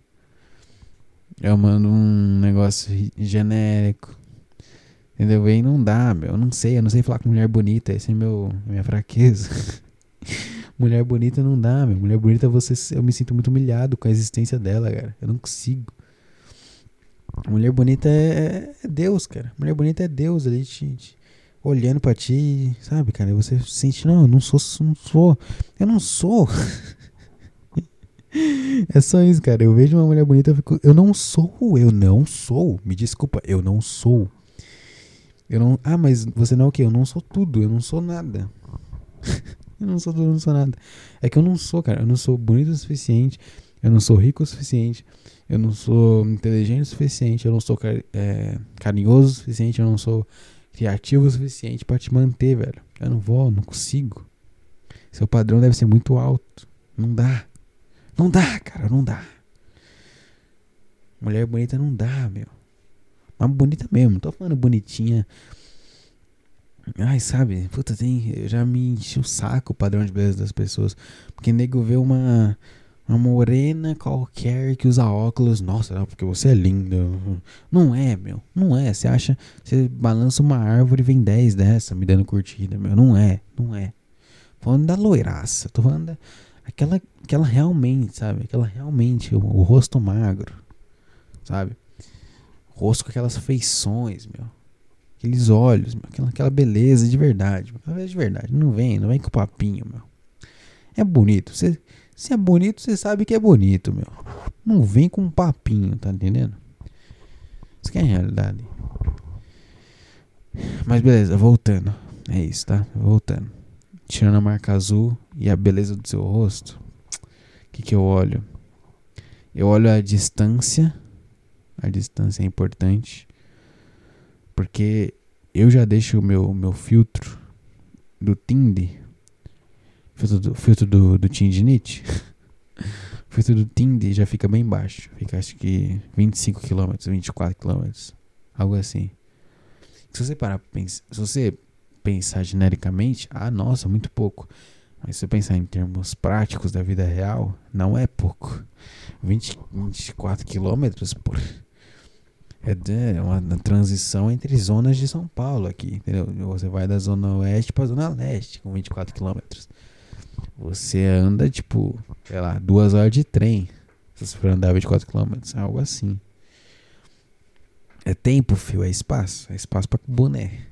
Eu mando um negócio genérico. Entendeu? E não dá, meu. Eu não sei. Eu não sei falar com mulher bonita. Essa é meu, minha fraqueza. mulher bonita não dá, meu. Mulher bonita, você, eu me sinto muito humilhado com a existência dela, cara. Eu não consigo. Mulher bonita é, é Deus, cara. Mulher bonita é Deus ali te, te olhando para ti, sabe, cara? Você sente, não, eu não sou, não sou, eu não sou. é só isso, cara. Eu vejo uma mulher bonita, eu fico, eu não sou, eu não sou. Me desculpa, eu não sou. Eu não, ah, mas você não é o quê? Eu não sou tudo, eu não sou nada. eu não sou tudo, não sou nada. É que eu não sou, cara. Eu não sou bonito o suficiente. Eu não sou rico o suficiente. Eu não sou inteligente o suficiente. Eu não sou é, carinhoso o suficiente. Eu não sou criativo o suficiente para te manter, velho. Eu não vou, não consigo. Seu padrão deve ser muito alto. Não dá. Não dá, cara, não dá. Mulher bonita não dá, meu. Mas bonita mesmo, tô falando bonitinha. Ai, sabe? Puta, tem. Eu já me enchi o saco o padrão de beleza das pessoas. Porque nego vê uma. Uma morena qualquer que usa óculos. Nossa, não, porque você é linda. Não é, meu. Não é. Você acha. Você balança uma árvore e vem 10 dessa me dando curtida, meu. Não é. Não é. Falando da loiraça. Tô falando da. Aquela, aquela realmente, sabe? Aquela realmente. O, o rosto magro. Sabe? Rosto com aquelas feições, meu. Aqueles olhos, meu. Aquela, aquela beleza de verdade. Aquela beleza de verdade. Não vem, não vem com papinho, meu. É bonito. Você. Se é bonito, você sabe que é bonito, meu. Não vem com papinho, tá entendendo? Isso que é a realidade. Mas beleza, voltando. É isso, tá? Voltando. Tirando a marca azul e a beleza do seu rosto. O que, que eu olho? Eu olho a distância. A distância é importante. Porque eu já deixo o meu, meu filtro do Tinder filtro do, filtro do, do tendinite, o filtro do Tinder já fica bem baixo. Fica acho que 25 km, 24 km. Algo assim. Se você parar se você pensar genericamente, ah, nossa, muito pouco. Mas se você pensar em termos práticos da vida real, não é pouco. 20, 24 quilômetros por é uma transição entre zonas de São Paulo aqui, entendeu? Você vai da zona oeste para zona leste com 24 quilômetros. Você anda, tipo, sei lá, duas horas de trem. Se você for andar 24 km, algo assim. É tempo, fio, é espaço. É espaço pra boné.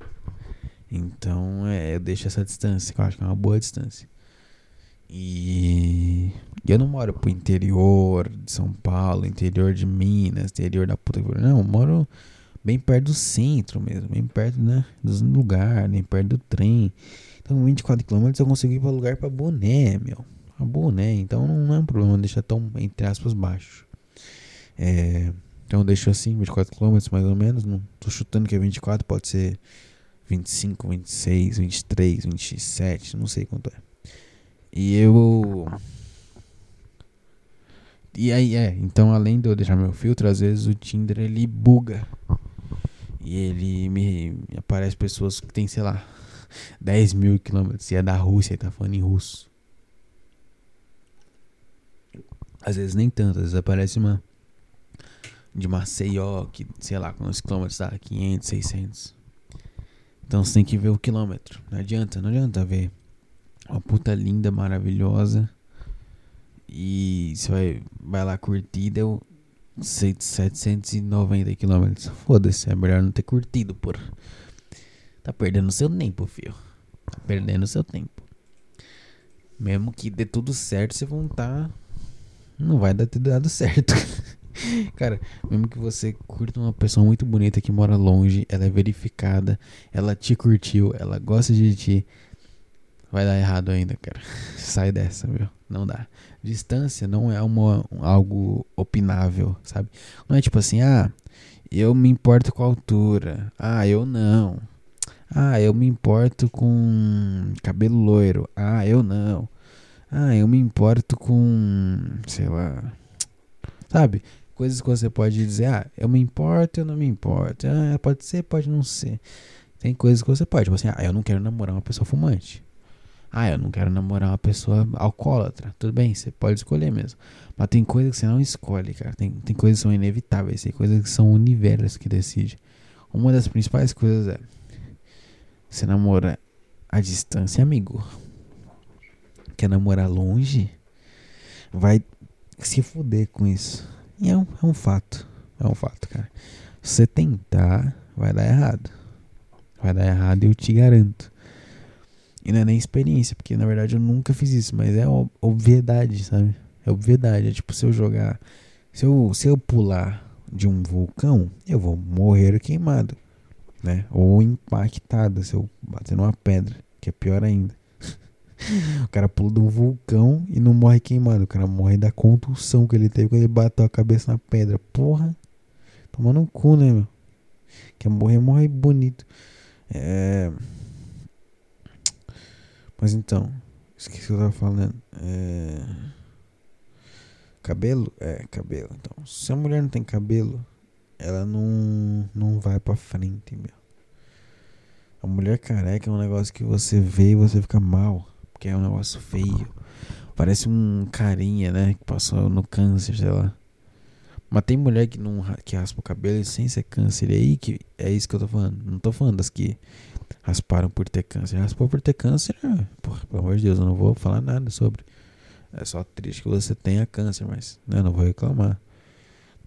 Então, é, eu deixo essa distância, que eu acho que é uma boa distância. E eu não moro pro interior de São Paulo, interior de Minas, interior da puta que Não, eu moro bem perto do centro mesmo, bem perto né, dos lugares, bem perto do trem. Então, 24 km eu consegui ir para lugar para boné, meu. A boné, então não é um problema deixar tão, entre aspas, baixo. É, então eu deixo assim, 24 km mais ou menos. Não tô chutando que é 24, pode ser 25, 26, 23, 27, não sei quanto é. E eu. E aí, é, então além de eu deixar meu filtro, às vezes o Tinder ele buga. E ele me, me aparece pessoas que tem, sei lá, 10 mil quilômetros. E é da Rússia, ele tá falando em russo. Às vezes nem tanto, às vezes aparece uma de Maceió, que sei lá quantos quilômetros dá, 500, 600. Então você tem que ver o quilômetro. Não adianta, não adianta ver uma puta linda, maravilhosa. E você vai, vai lá curtir, deu 790 quilômetros. Foda-se, é melhor não ter curtido, porra. Tá perdendo seu tempo, filho. Tá perdendo seu tempo. Mesmo que dê tudo certo, você vão tá. Não vai dar tudo dado certo. Cara, mesmo que você curta uma pessoa muito bonita que mora longe, ela é verificada, ela te curtiu, ela gosta de ti. Vai dar errado ainda, cara. Sai dessa, viu? Não dá. Distância não é uma, algo opinável, sabe? Não é tipo assim, ah, eu me importo com a altura. Ah, eu não. Ah, eu me importo com cabelo loiro. Ah, eu não. Ah, eu me importo com. sei lá. Sabe? Coisas que você pode dizer, ah, eu me importo, eu não me importo. Ah, pode ser, pode não ser. Tem coisas que você pode, tipo assim, ah, eu não quero namorar uma pessoa fumante. Ah, eu não quero namorar uma pessoa alcoólatra. Tudo bem, você pode escolher mesmo. Mas tem coisas que você não escolhe, cara. Tem, tem coisas que são inevitáveis, tem coisas que são o universo que decide. Uma das principais coisas é você namora à distância, amigo. Quer namorar longe? Vai se fuder com isso. E é um, é um fato. É um fato, cara. Se você tentar, vai dar errado. Vai dar errado, eu te garanto. E não é nem experiência, porque na verdade eu nunca fiz isso, mas é obviedade, sabe? É obviedade. É tipo, se eu jogar. Se eu, se eu pular de um vulcão, eu vou morrer queimado né? Ou impactada se eu bater numa pedra, que é pior ainda. o cara pula de um vulcão e não morre queimado. O cara morre da contusão que ele teve quando ele bateu a cabeça na pedra. Porra, tomando um cu, né, meu? Quer morrer, morre bonito. É. Mas então, esqueci o que eu tava falando. É... Cabelo? É, cabelo. Então, se a mulher não tem cabelo, ela não, não vai pra frente, meu. A mulher careca é um negócio que você vê e você fica mal. Porque é um negócio feio. Parece um carinha, né? Que passou no câncer, sei lá. Mas tem mulher que não que raspa o cabelo sem ser câncer. E aí que é isso que eu tô falando. Não tô falando das que rasparam por ter câncer. Raspou por ter câncer, porra, pelo amor de Deus, eu não vou falar nada sobre. É só triste que você tenha câncer, mas né, não vou reclamar.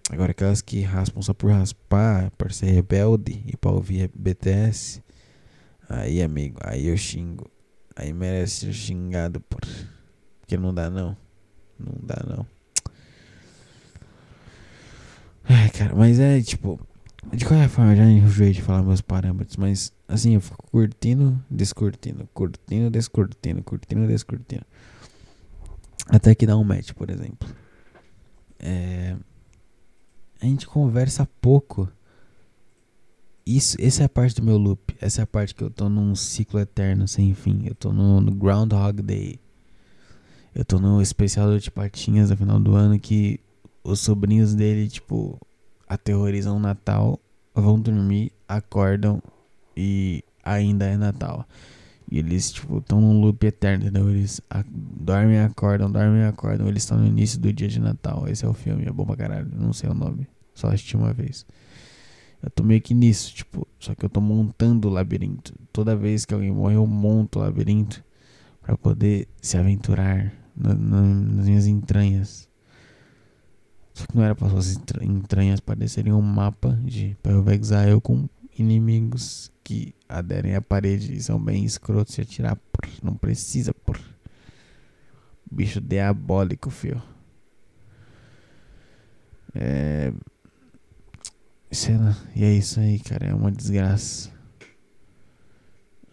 Agora aquelas que raspam só por raspar, por ser rebelde e pra ouvir BTS. Aí, amigo, aí eu xingo. Aí merece ser xingado por. Porque não dá não. Não dá não. Ai, cara, mas é tipo. De qualquer forma, eu já enjoei de falar meus parâmetros, mas assim, eu fico curtindo, descurtindo, curtindo, descurtindo, curtindo, descurtindo. Até que dá um match, por exemplo. É, a gente conversa pouco. Isso, essa é a parte do meu loop. Essa é a parte que eu tô num ciclo eterno sem fim. Eu tô no, no Groundhog Day. Eu tô no especial do Patinhas no final do ano que os sobrinhos dele, tipo, aterrorizam o Natal, vão dormir, acordam e ainda é Natal. E eles, tipo, estão num loop eterno, entendeu? Eles dormem, acordam, dormem, acordam. Eles estão no início do dia de Natal. Esse é o filme, é bom pra caralho. Não sei o nome, só assisti uma vez. Eu tô meio que nisso, tipo, só que eu tô montando o labirinto. Toda vez que alguém morre, eu monto o labirinto para poder se aventurar na, na, nas minhas entranhas. Só que não era para suas entranhas parecerem um mapa de Path of Exile com inimigos que aderem à parede e são bem escrotos de atirar. Por, não precisa, por. Bicho diabólico, fio. É. Cena. E é isso aí, cara. É uma desgraça.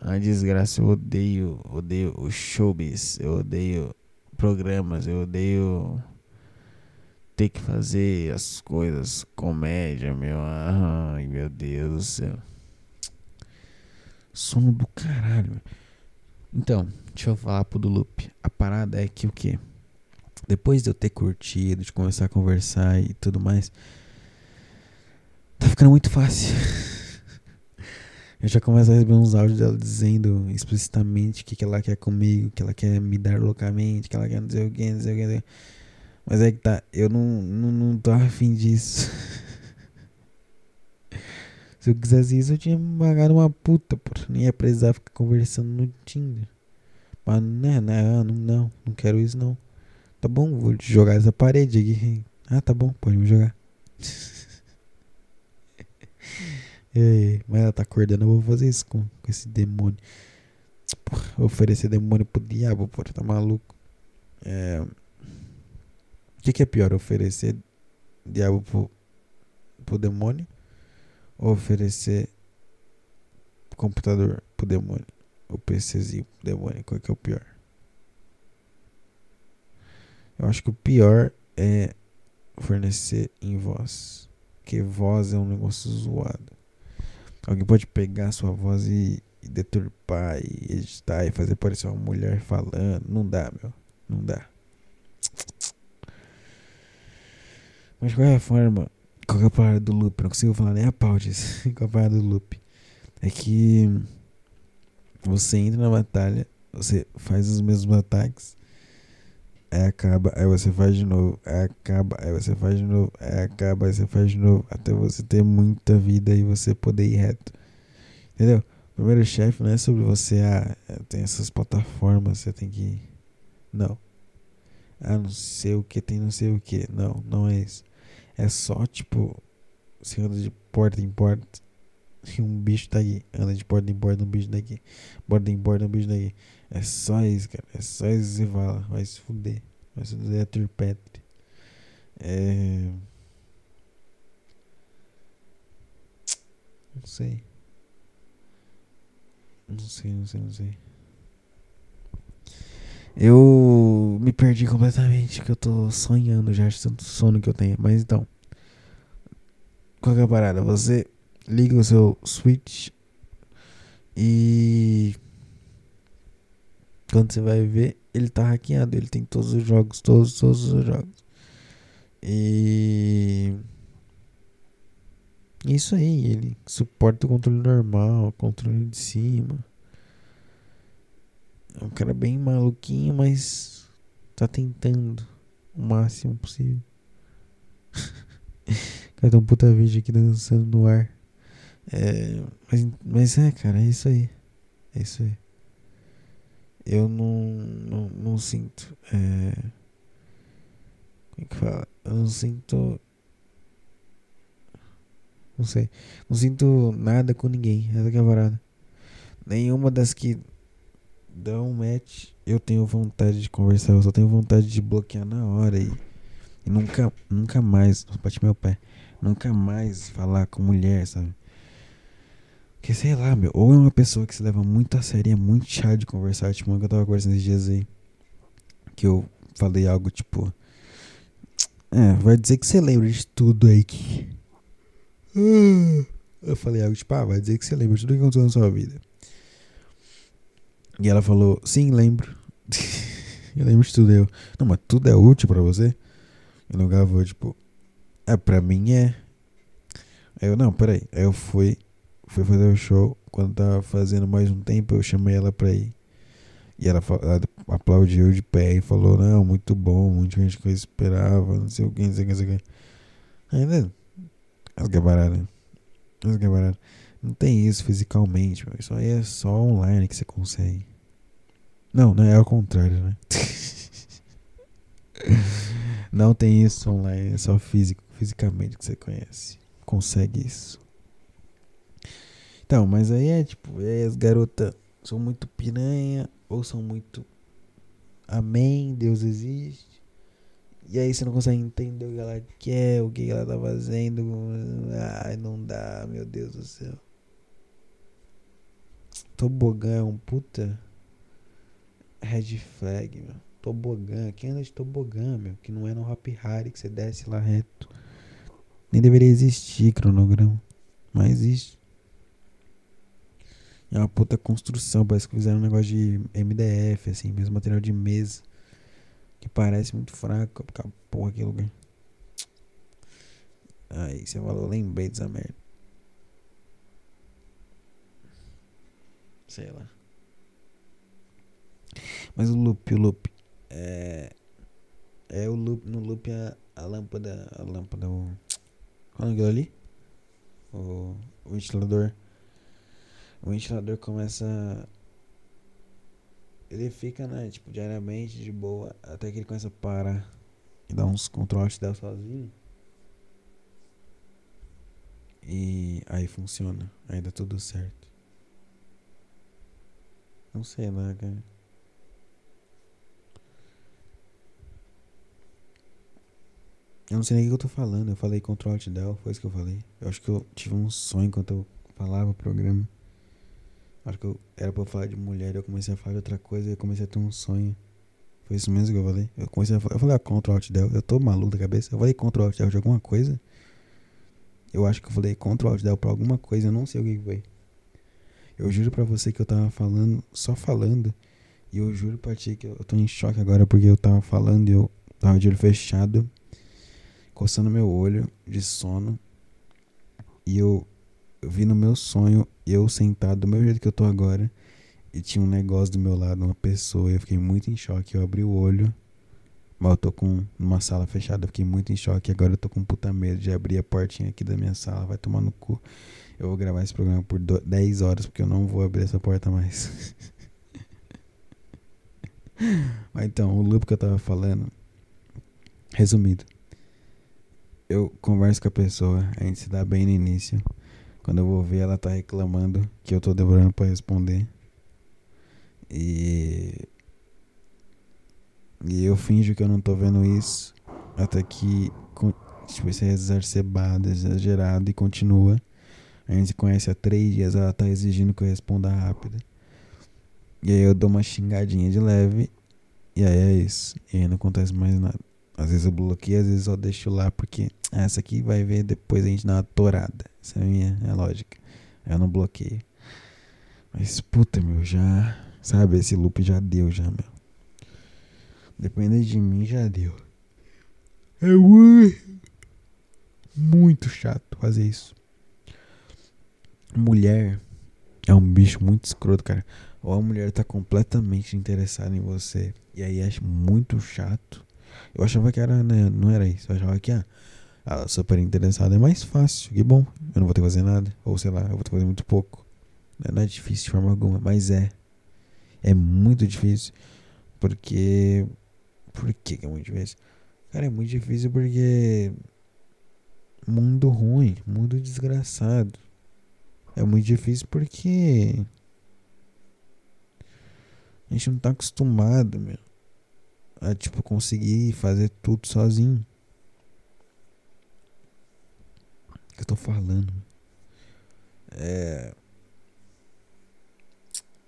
A desgraça. Eu odeio. Odeio o showbiz. Eu odeio programas. Eu odeio ter que fazer as coisas comédia, meu. Ai, meu Deus do céu. Sono do caralho. Então, deixa eu falar pro do loop. A parada é que o que? Depois de eu ter curtido, de começar a conversar e tudo mais, tá ficando muito fácil. eu já começo a receber uns áudios dela dizendo explicitamente o que, que ela quer comigo, que ela quer me dar loucamente, que ela quer não sei o que, não sei o que. Mas é que tá, eu não, não, não tô afim disso. Eu quisesse isso, eu tinha pagado uma puta, pô. Nem ia precisar ficar conversando no Tinder. Mas né, né, não, não, não quero isso não. Tá bom, vou jogar essa parede aqui. Ah, tá bom, pode me jogar. Mas ela tá acordando, eu vou fazer isso com, com esse demônio. Porra, oferecer demônio pro diabo, pô, tá maluco. É. O que, que é pior, oferecer diabo pro, pro demônio oferecer computador pro demônio? O PCzinho pro demônio, qual que é o pior? Eu acho que o pior é fornecer em voz. Porque voz é um negócio zoado. Alguém pode pegar sua voz e, e deturpar e editar e fazer parecer uma mulher falando. Não dá, meu. Não dá. Mas de qualquer forma, qual é a parada do loop? Não consigo falar nem a pau disso. qual é a parada do loop? É que você entra na batalha, você faz os mesmos ataques, aí acaba, aí você faz de novo, aí acaba, aí você faz de novo, aí acaba, aí você faz de novo, até você ter muita vida e você poder ir reto. Entendeu? Primeiro chefe não é sobre você, ah, tem essas plataformas, você tem que. Não. Ah, não sei o que, tem não sei o que. Não, não é isso. É só, tipo, você anda de porta em porta e um bicho tá aqui. Anda de porta em porta, um bicho daqui. Porta em porta, um bicho daqui. É só isso, cara. É só isso que você fala. Vai se fuder. Vai se fuder a turpetre. É. Não sei. Não sei, não sei, não sei. Eu me perdi completamente, que eu tô sonhando já, de tanto sono que eu tenho. Mas então, qual é a parada? Você liga o seu Switch e quando você vai ver, ele tá hackeado. Ele tem todos os jogos, todos, todos os jogos. E. Isso aí, ele suporta o controle normal, controle de cima. É um cara bem maluquinho, mas tá tentando o máximo possível. cara, tem um puta vídeo aqui dançando no ar. É, mas, mas é, cara, é isso aí. É isso aí. Eu não, não, não sinto. É, como é que fala? Eu não sinto. Não sei. Não sinto nada com ninguém. Essa que é a parada. Nenhuma das que dão match, eu tenho vontade de conversar. Eu só tenho vontade de bloquear na hora e, e nunca, nunca mais. Bate meu pé. Nunca mais falar com mulher, sabe? Porque sei lá, meu. Ou é uma pessoa que se leva muito a sério, é muito chato de conversar. Tipo, eu tava conversando esses dias aí. Que eu falei algo tipo. É, vai dizer que você lembra de tudo aí que. Eu falei algo tipo, ah, vai dizer que você lembra de tudo que aconteceu na sua vida. E ela falou, sim, lembro. eu lembro de tudo. Eu, não, mas tudo é útil pra você? E no gravou, tipo, é, pra mim é. Aí eu, não, peraí. Aí eu fui, fui fazer o show. Quando tava fazendo mais um tempo, eu chamei ela pra ir. E ela, ela aplaudiu de pé e falou: Não, muito bom, muita gente que eu esperava, não sei o que, não sei o que, não sei o que. Ainda. As gabaradas. As gabaradas. Não tem isso fisicamente, meu. Isso aí é só online que você consegue. Não, não é ao contrário, né? não tem isso online, é só físico, fisicamente que você conhece. Consegue isso. Então, mas aí é tipo, aí as garotas são muito piranha ou são muito amém, Deus existe. E aí você não consegue entender o que ela quer, o que ela tá fazendo. Ai, não dá, meu Deus do céu. Tobogã é um puta red flag, meu. Tobogã, quem anda de tobogã, meu? Que não é no Hop Harry que você desce lá reto. Nem deveria existir cronograma. Mas existe. É uma puta construção, parece que fizeram um negócio de MDF, assim, mesmo material de mesa. Que parece muito fraco, porra aquele lugar. Aí você falou, lembrei dessa merda. Sei lá. Mas o loop, o loop. É. É o loop, no loop a, a lâmpada. A lâmpada. O, qual é aquilo ali? O, o ventilador. O ventilador começa. Ele fica, né, tipo, diariamente de boa. Até que ele começa a parar. E dá uns controles dela sozinho. E aí funciona. Aí dá tudo certo. Não sei lá, cara. Eu não sei nem o que eu tô falando. Eu falei Ctrl Alt Del, foi isso que eu falei. Eu acho que eu tive um sonho enquanto eu falava o programa. Acho que eu, era pra eu falar de mulher, eu comecei a falar de outra coisa e eu comecei a ter um sonho. Foi isso mesmo que eu falei. Eu comecei a falar, eu falei ah, Ctrl Alt Del. Eu tô maluco da cabeça. Eu falei Ctrl Alt Del de alguma coisa. Eu acho que eu falei Ctrl Alt Del pra alguma coisa, eu não sei o que foi. Eu juro pra você que eu tava falando, só falando. E eu juro pra ti que eu, tô em choque agora porque eu tava falando e eu tava de olho fechado, coçando meu olho de sono. E eu, eu vi no meu sonho eu sentado do mesmo jeito que eu tô agora. E tinha um negócio do meu lado, uma pessoa. Eu fiquei muito em choque. Eu abri o olho. Mas eu tô com uma sala fechada. Eu fiquei muito em choque. Agora eu tô com puta medo de abrir a portinha aqui da minha sala. Vai tomar no cu. Eu vou gravar esse programa por 10 horas porque eu não vou abrir essa porta mais. Mas então, o loop que eu tava falando. Resumido. Eu converso com a pessoa, a gente se dá bem no início. Quando eu vou ver, ela tá reclamando que eu tô demorando pra responder. E. E eu finjo que eu não tô vendo isso. Até que. Tipo, isso é exacerbado, exagerado e continua. A gente se conhece há três dias, ela tá exigindo que eu responda rápido. E aí eu dou uma xingadinha de leve. E aí é isso. E aí não acontece mais nada. Às vezes eu bloqueio, às vezes eu deixo lá porque essa aqui vai ver depois a gente dá uma torada. Essa é a minha é a lógica. Eu não bloqueio. Mas puta, meu, já. Sabe, esse loop já deu, já, meu. Dependendo de mim, já deu. É muito, chato fazer isso. Mulher é um bicho muito escroto, cara. Ou a mulher tá completamente interessada em você e aí acha muito chato. Eu achava que era, né? Não era isso. Eu achava que, ah, ela super interessada é mais fácil. Que bom. Eu não vou ter que fazer nada. Ou sei lá, eu vou ter que fazer muito pouco. Não é difícil de forma alguma, mas é. É muito difícil. Porque. Por que é muito difícil? Cara, é muito difícil porque. Mundo ruim, mundo desgraçado. É muito difícil porque. A gente não tá acostumado, meu. A, tipo, conseguir fazer tudo sozinho. O que eu tô falando? É.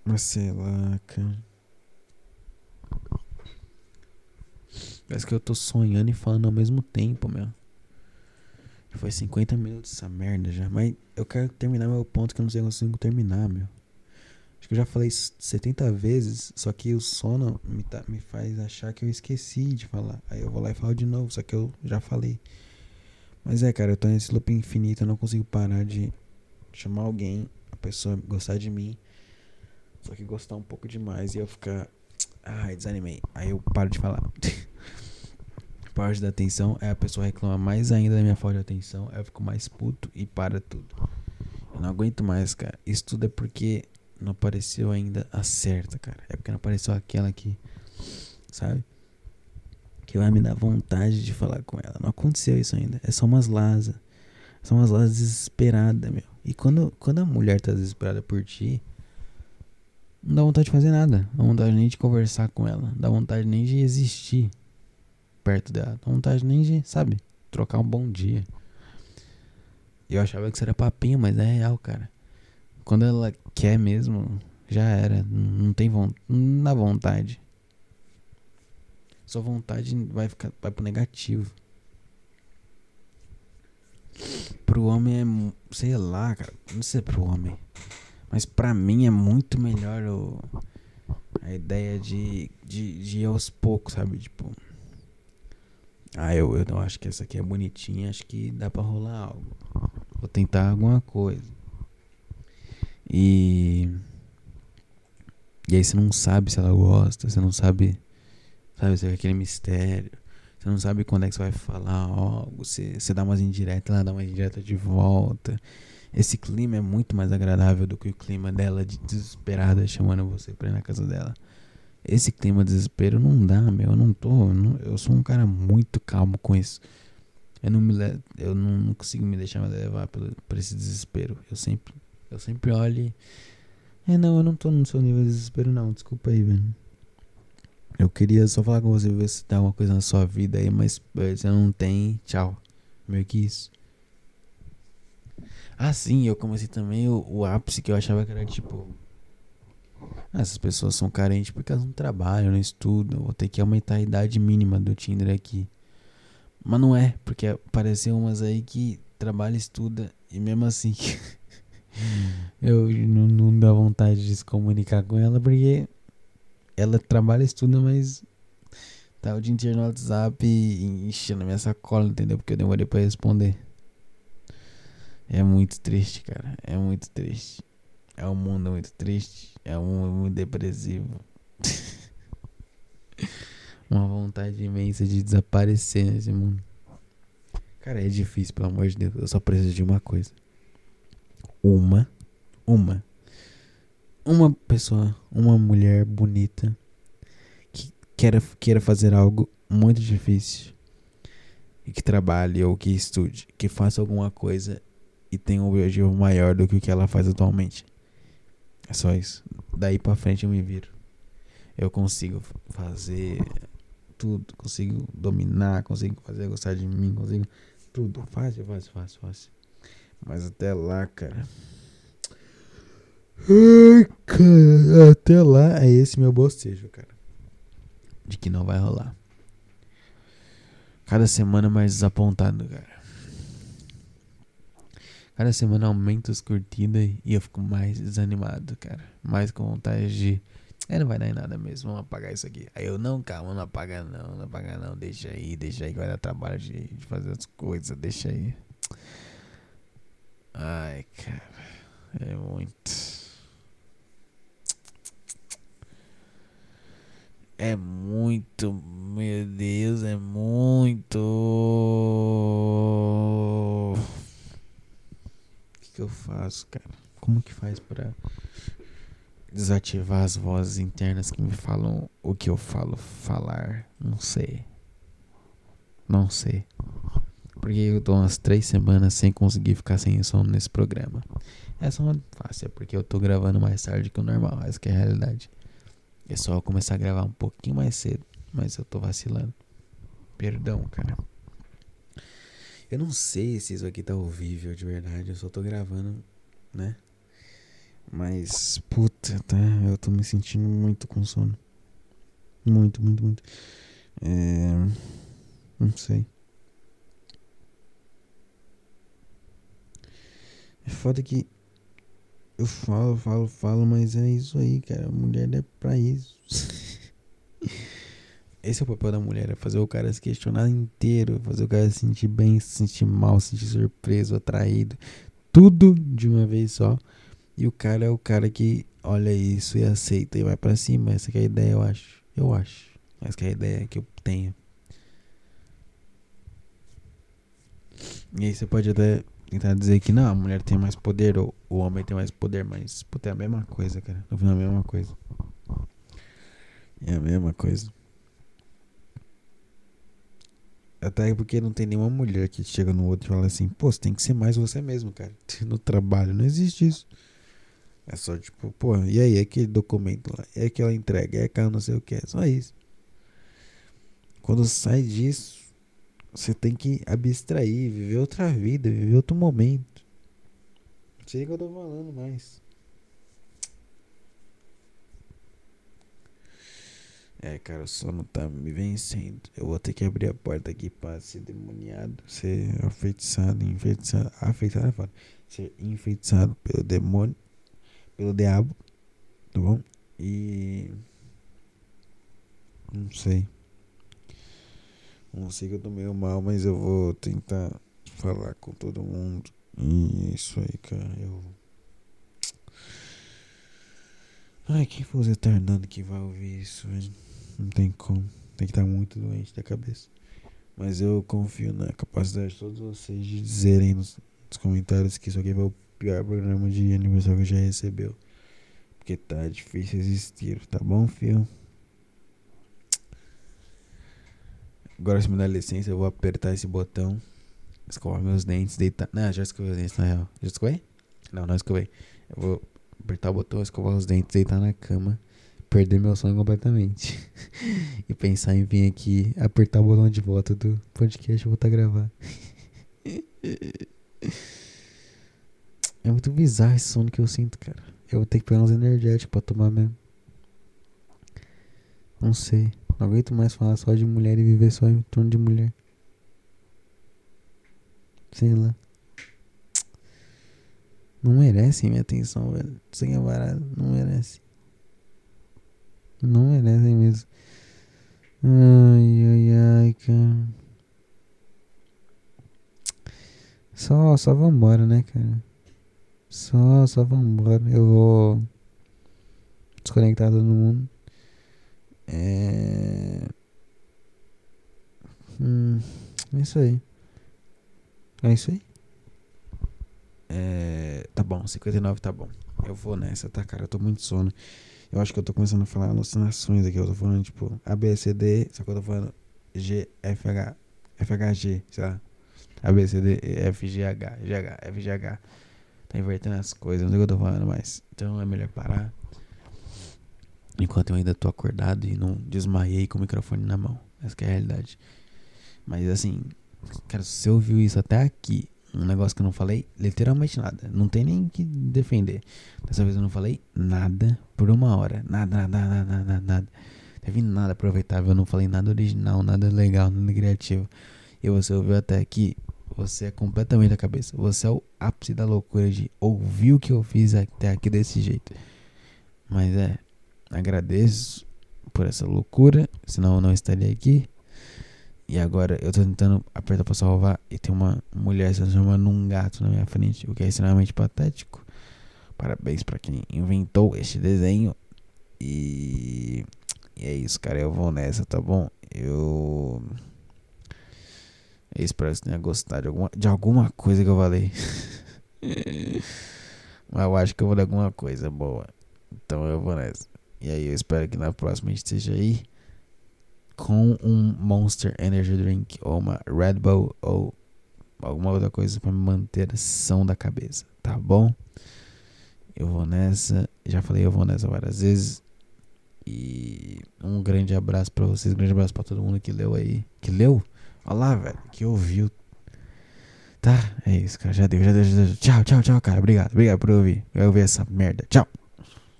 Mas sei lá, cara. Parece que eu tô sonhando e falando ao mesmo tempo, meu. Foi 50 minutos essa merda já. Mas eu quero terminar meu ponto que eu não sei se eu consigo terminar, meu. Acho que eu já falei 70 vezes, só que o sono me, tá, me faz achar que eu esqueci de falar. Aí eu vou lá e falo de novo, só que eu já falei. Mas é, cara, eu tô nesse loop infinito, eu não consigo parar de chamar alguém, a pessoa gostar de mim só que gostar um pouco demais e eu ficar. Ai, desanimei. Aí eu paro de falar. Parte da atenção, é a pessoa reclama mais ainda da minha falta de atenção, eu fico mais puto e para tudo. Eu não aguento mais, cara. Isso tudo é porque não apareceu ainda a certa, cara. É porque não apareceu aquela aqui, sabe? Que vai me dar vontade de falar com ela. Não aconteceu isso ainda. É só umas lasas. São umas lasas desesperadas, meu. E quando, quando a mulher tá desesperada por ti, não dá vontade de fazer nada. Não dá vontade nem de conversar com ela. Não dá vontade nem de existir perto dela. Não vontade nem de, sabe, trocar um bom dia. Eu achava que isso era papinho, mas é real, cara. Quando ela quer mesmo, já era. Não tem vontade. Não dá vontade. Sua vontade vai ficar vai pro negativo. Pro homem é. Sei lá, cara. Não sei pro homem. Mas para mim é muito melhor o, a ideia de, de, de ir aos poucos, sabe? Tipo. Ah, eu, eu acho que essa aqui é bonitinha, acho que dá pra rolar algo. Vou tentar alguma coisa. E. E aí você não sabe se ela gosta, você não sabe. Sabe, você aquele mistério. Você não sabe quando é que você vai falar algo. Você, você dá umas indiretas, ela dá uma indireta de volta. Esse clima é muito mais agradável do que o clima dela de desesperada chamando você pra ir na casa dela. Esse clima de desespero não dá, meu. Eu não tô. Não, eu sou um cara muito calmo com isso. Eu não me eu não, consigo me deixar levar por, por esse desespero. Eu sempre, eu sempre olho. E, é, não, eu não tô no seu nível de desespero, não. Desculpa aí, velho. Eu queria só falar com você, ver se tem alguma coisa na sua vida aí, mas você não tem, tchau. Meio que isso. Ah, sim, eu comecei também o, o ápice que eu achava que era tipo. Ah, essas pessoas são carentes porque elas não trabalham, não estudam. Vou ter que aumentar a idade mínima do Tinder aqui. Mas não é, porque apareceu umas aí que trabalha, estuda e mesmo assim eu não, não dá vontade de se comunicar com ela porque ela trabalha, estuda, mas tá o dia inteiro no WhatsApp enchendo minha sacola, entendeu? Porque eu demorei pra responder. É muito triste, cara. É muito triste. É um mundo muito triste. É um mundo muito depressivo. Uma vontade imensa de desaparecer nesse mundo. Cara, é difícil, pelo amor de Deus. Eu só preciso de uma coisa. Uma. Uma. Uma pessoa, uma mulher bonita que queira, queira fazer algo muito difícil e que trabalhe ou que estude, que faça alguma coisa e tem um objetivo maior do que o que ela faz atualmente. É só isso. Daí pra frente eu me viro. Eu consigo fazer tudo, consigo dominar, consigo fazer gostar de mim, consigo tudo. Fácil, fácil, fácil, fácil. Mas até lá, cara. Ai, cara, até lá é esse meu bocejo, cara. De que não vai rolar. Cada semana mais desapontado, cara. Cada semana aumenta as curtidas e eu fico mais desanimado, cara. Mais com vontade de É, não vai dar em nada mesmo, vamos apagar isso aqui. Aí eu, não, calma, não apaga não, não apaga não, deixa aí, deixa aí que vai dar trabalho de, de fazer as coisas, deixa aí. Ai, cara, é muito. É muito, meu Deus, é muito. O que, eu faço, cara? Como que faz pra desativar as vozes internas que me falam o que eu falo falar? Não sei. Não sei. Porque eu tô umas três semanas sem conseguir ficar sem sono nesse programa. Essa é uma fácil, é porque eu tô gravando mais tarde que o normal, essa que é a realidade. É só eu começar a gravar um pouquinho mais cedo, mas eu tô vacilando. Perdão, cara. Eu não sei se isso aqui tá horrível de verdade, eu só tô gravando, né? Mas, puta, tá? Eu tô me sentindo muito com sono. Muito, muito, muito. É. Não sei. É foda que eu falo, falo, falo, mas é isso aí, cara. A mulher é pra isso. Esse é o papel da mulher, é fazer o cara se questionar inteiro, fazer o cara se sentir bem, se sentir mal, se sentir surpreso, atraído. Tudo de uma vez só. E o cara é o cara que olha isso e aceita e vai para cima. Essa é a ideia, eu acho. Eu acho. Essa é a ideia que eu tenho. E aí você pode até tentar dizer que não, a mulher tem mais poder ou o homem tem mais poder, mas puta, é a mesma coisa, cara. No final é a mesma coisa. É a mesma coisa. Até porque não tem nenhuma mulher que chega no outro e fala assim, pô, você tem que ser mais você mesmo, cara. No trabalho, não existe isso. É só tipo, pô, e aí, aquele documento lá, é aquela entrega, é aquela não sei o que, é só isso. Quando sai disso, você tem que abstrair, viver outra vida, viver outro momento. Não sei o que eu tô falando mais. É, cara, o sono tá me vencendo. Eu vou ter que abrir a porta aqui pra ser demoniado, ser afeitiçado, enfeitiçado. Afeitiçado é foda. Ser enfeitiçado pelo demônio, pelo diabo, tá bom? E. Não sei. Não sei que eu tô meio mal, mas eu vou tentar falar com todo mundo. E isso aí, cara. Eu. Ai, quem for eternando que vai ouvir isso, velho? Não tem como. Tem que estar muito doente da cabeça. Mas eu confio na capacidade de todos vocês de dizerem nos, nos comentários que isso aqui foi o pior programa de aniversário que já recebeu. Porque tá difícil existir, tá bom, filho? Agora, se me dá licença, eu vou apertar esse botão, escovar meus dentes, deitar. Não, já escovei os dentes na real. Já escovei? Não, não escovei. Eu vou apertar o botão, escovar os dentes, deitar na cama, perder meu sonho completamente. e pensar em vir aqui, apertar o botão de volta do podcast e voltar a gravar. é muito bizarro esse sono que eu sinto, cara. Eu vou ter que pegar uns energéticos pra tomar mesmo. Não sei. Não aguento mais falar só de mulher e viver só em torno de mulher. Sei lá. Não merece minha atenção, velho. Sem a não merece. Não merecem mesmo. Ai, ai, ai, cara. Só, só vambora, né, cara? Só, só vambora. Eu vou desconectar todo mundo. É. Hum, é isso aí. É isso aí? É. Tá bom, 59 tá bom. Eu vou nessa, tá, cara? Eu tô muito sono. Eu acho que eu tô começando a falar alucinações aqui. Eu tô falando, tipo, A, B, C, D. Só que eu tô falando G, F, H, F, H, G, sei lá. A, B, C, D, F, G, H, G, H, F, G, H. Tá invertendo as coisas, não sei o que eu tô falando mais. Então é melhor parar. Enquanto eu ainda tô acordado e não desmaiei com o microfone na mão. Essa é a realidade. Mas assim, cara, se você ouviu isso até aqui, um negócio que eu não falei, literalmente nada. Não tem nem que defender. Dessa vez eu não falei nada por uma hora. Nada, nada, nada, nada, nada. Teve nada aproveitável. Eu não falei nada original, nada legal, nada criativo. E você ouviu até aqui, você é completamente da cabeça. Você é o ápice da loucura de ouvir o que eu fiz até aqui desse jeito. Mas é, agradeço por essa loucura, senão eu não estaria aqui. E agora eu tô tentando apertar pra salvar e tem uma mulher se transformando num gato na minha frente, o que é extremamente patético. Parabéns para quem inventou este desenho. E, e é isso, cara. Eu vou nessa, tá bom? Eu. Eu espero que você tenha gostado de alguma, de alguma coisa que eu falei. Mas eu acho que eu vou dar alguma coisa boa. Então eu vou nessa. E aí eu espero que na próxima a gente esteja aí com um Monster Energy Drink ou uma Red Bull ou alguma outra coisa para manter a são da cabeça, tá bom? Eu vou nessa, já falei eu vou nessa várias vezes. E um grande abraço para vocês, um grande abraço para todo mundo que leu aí, que leu? Olha lá, velho, que ouviu. Tá, é isso, cara, já deu, já deu, já deu. Tchau, tchau, tchau, cara. Obrigado, obrigado por ouvir. Eu ouvir essa merda. Tchau.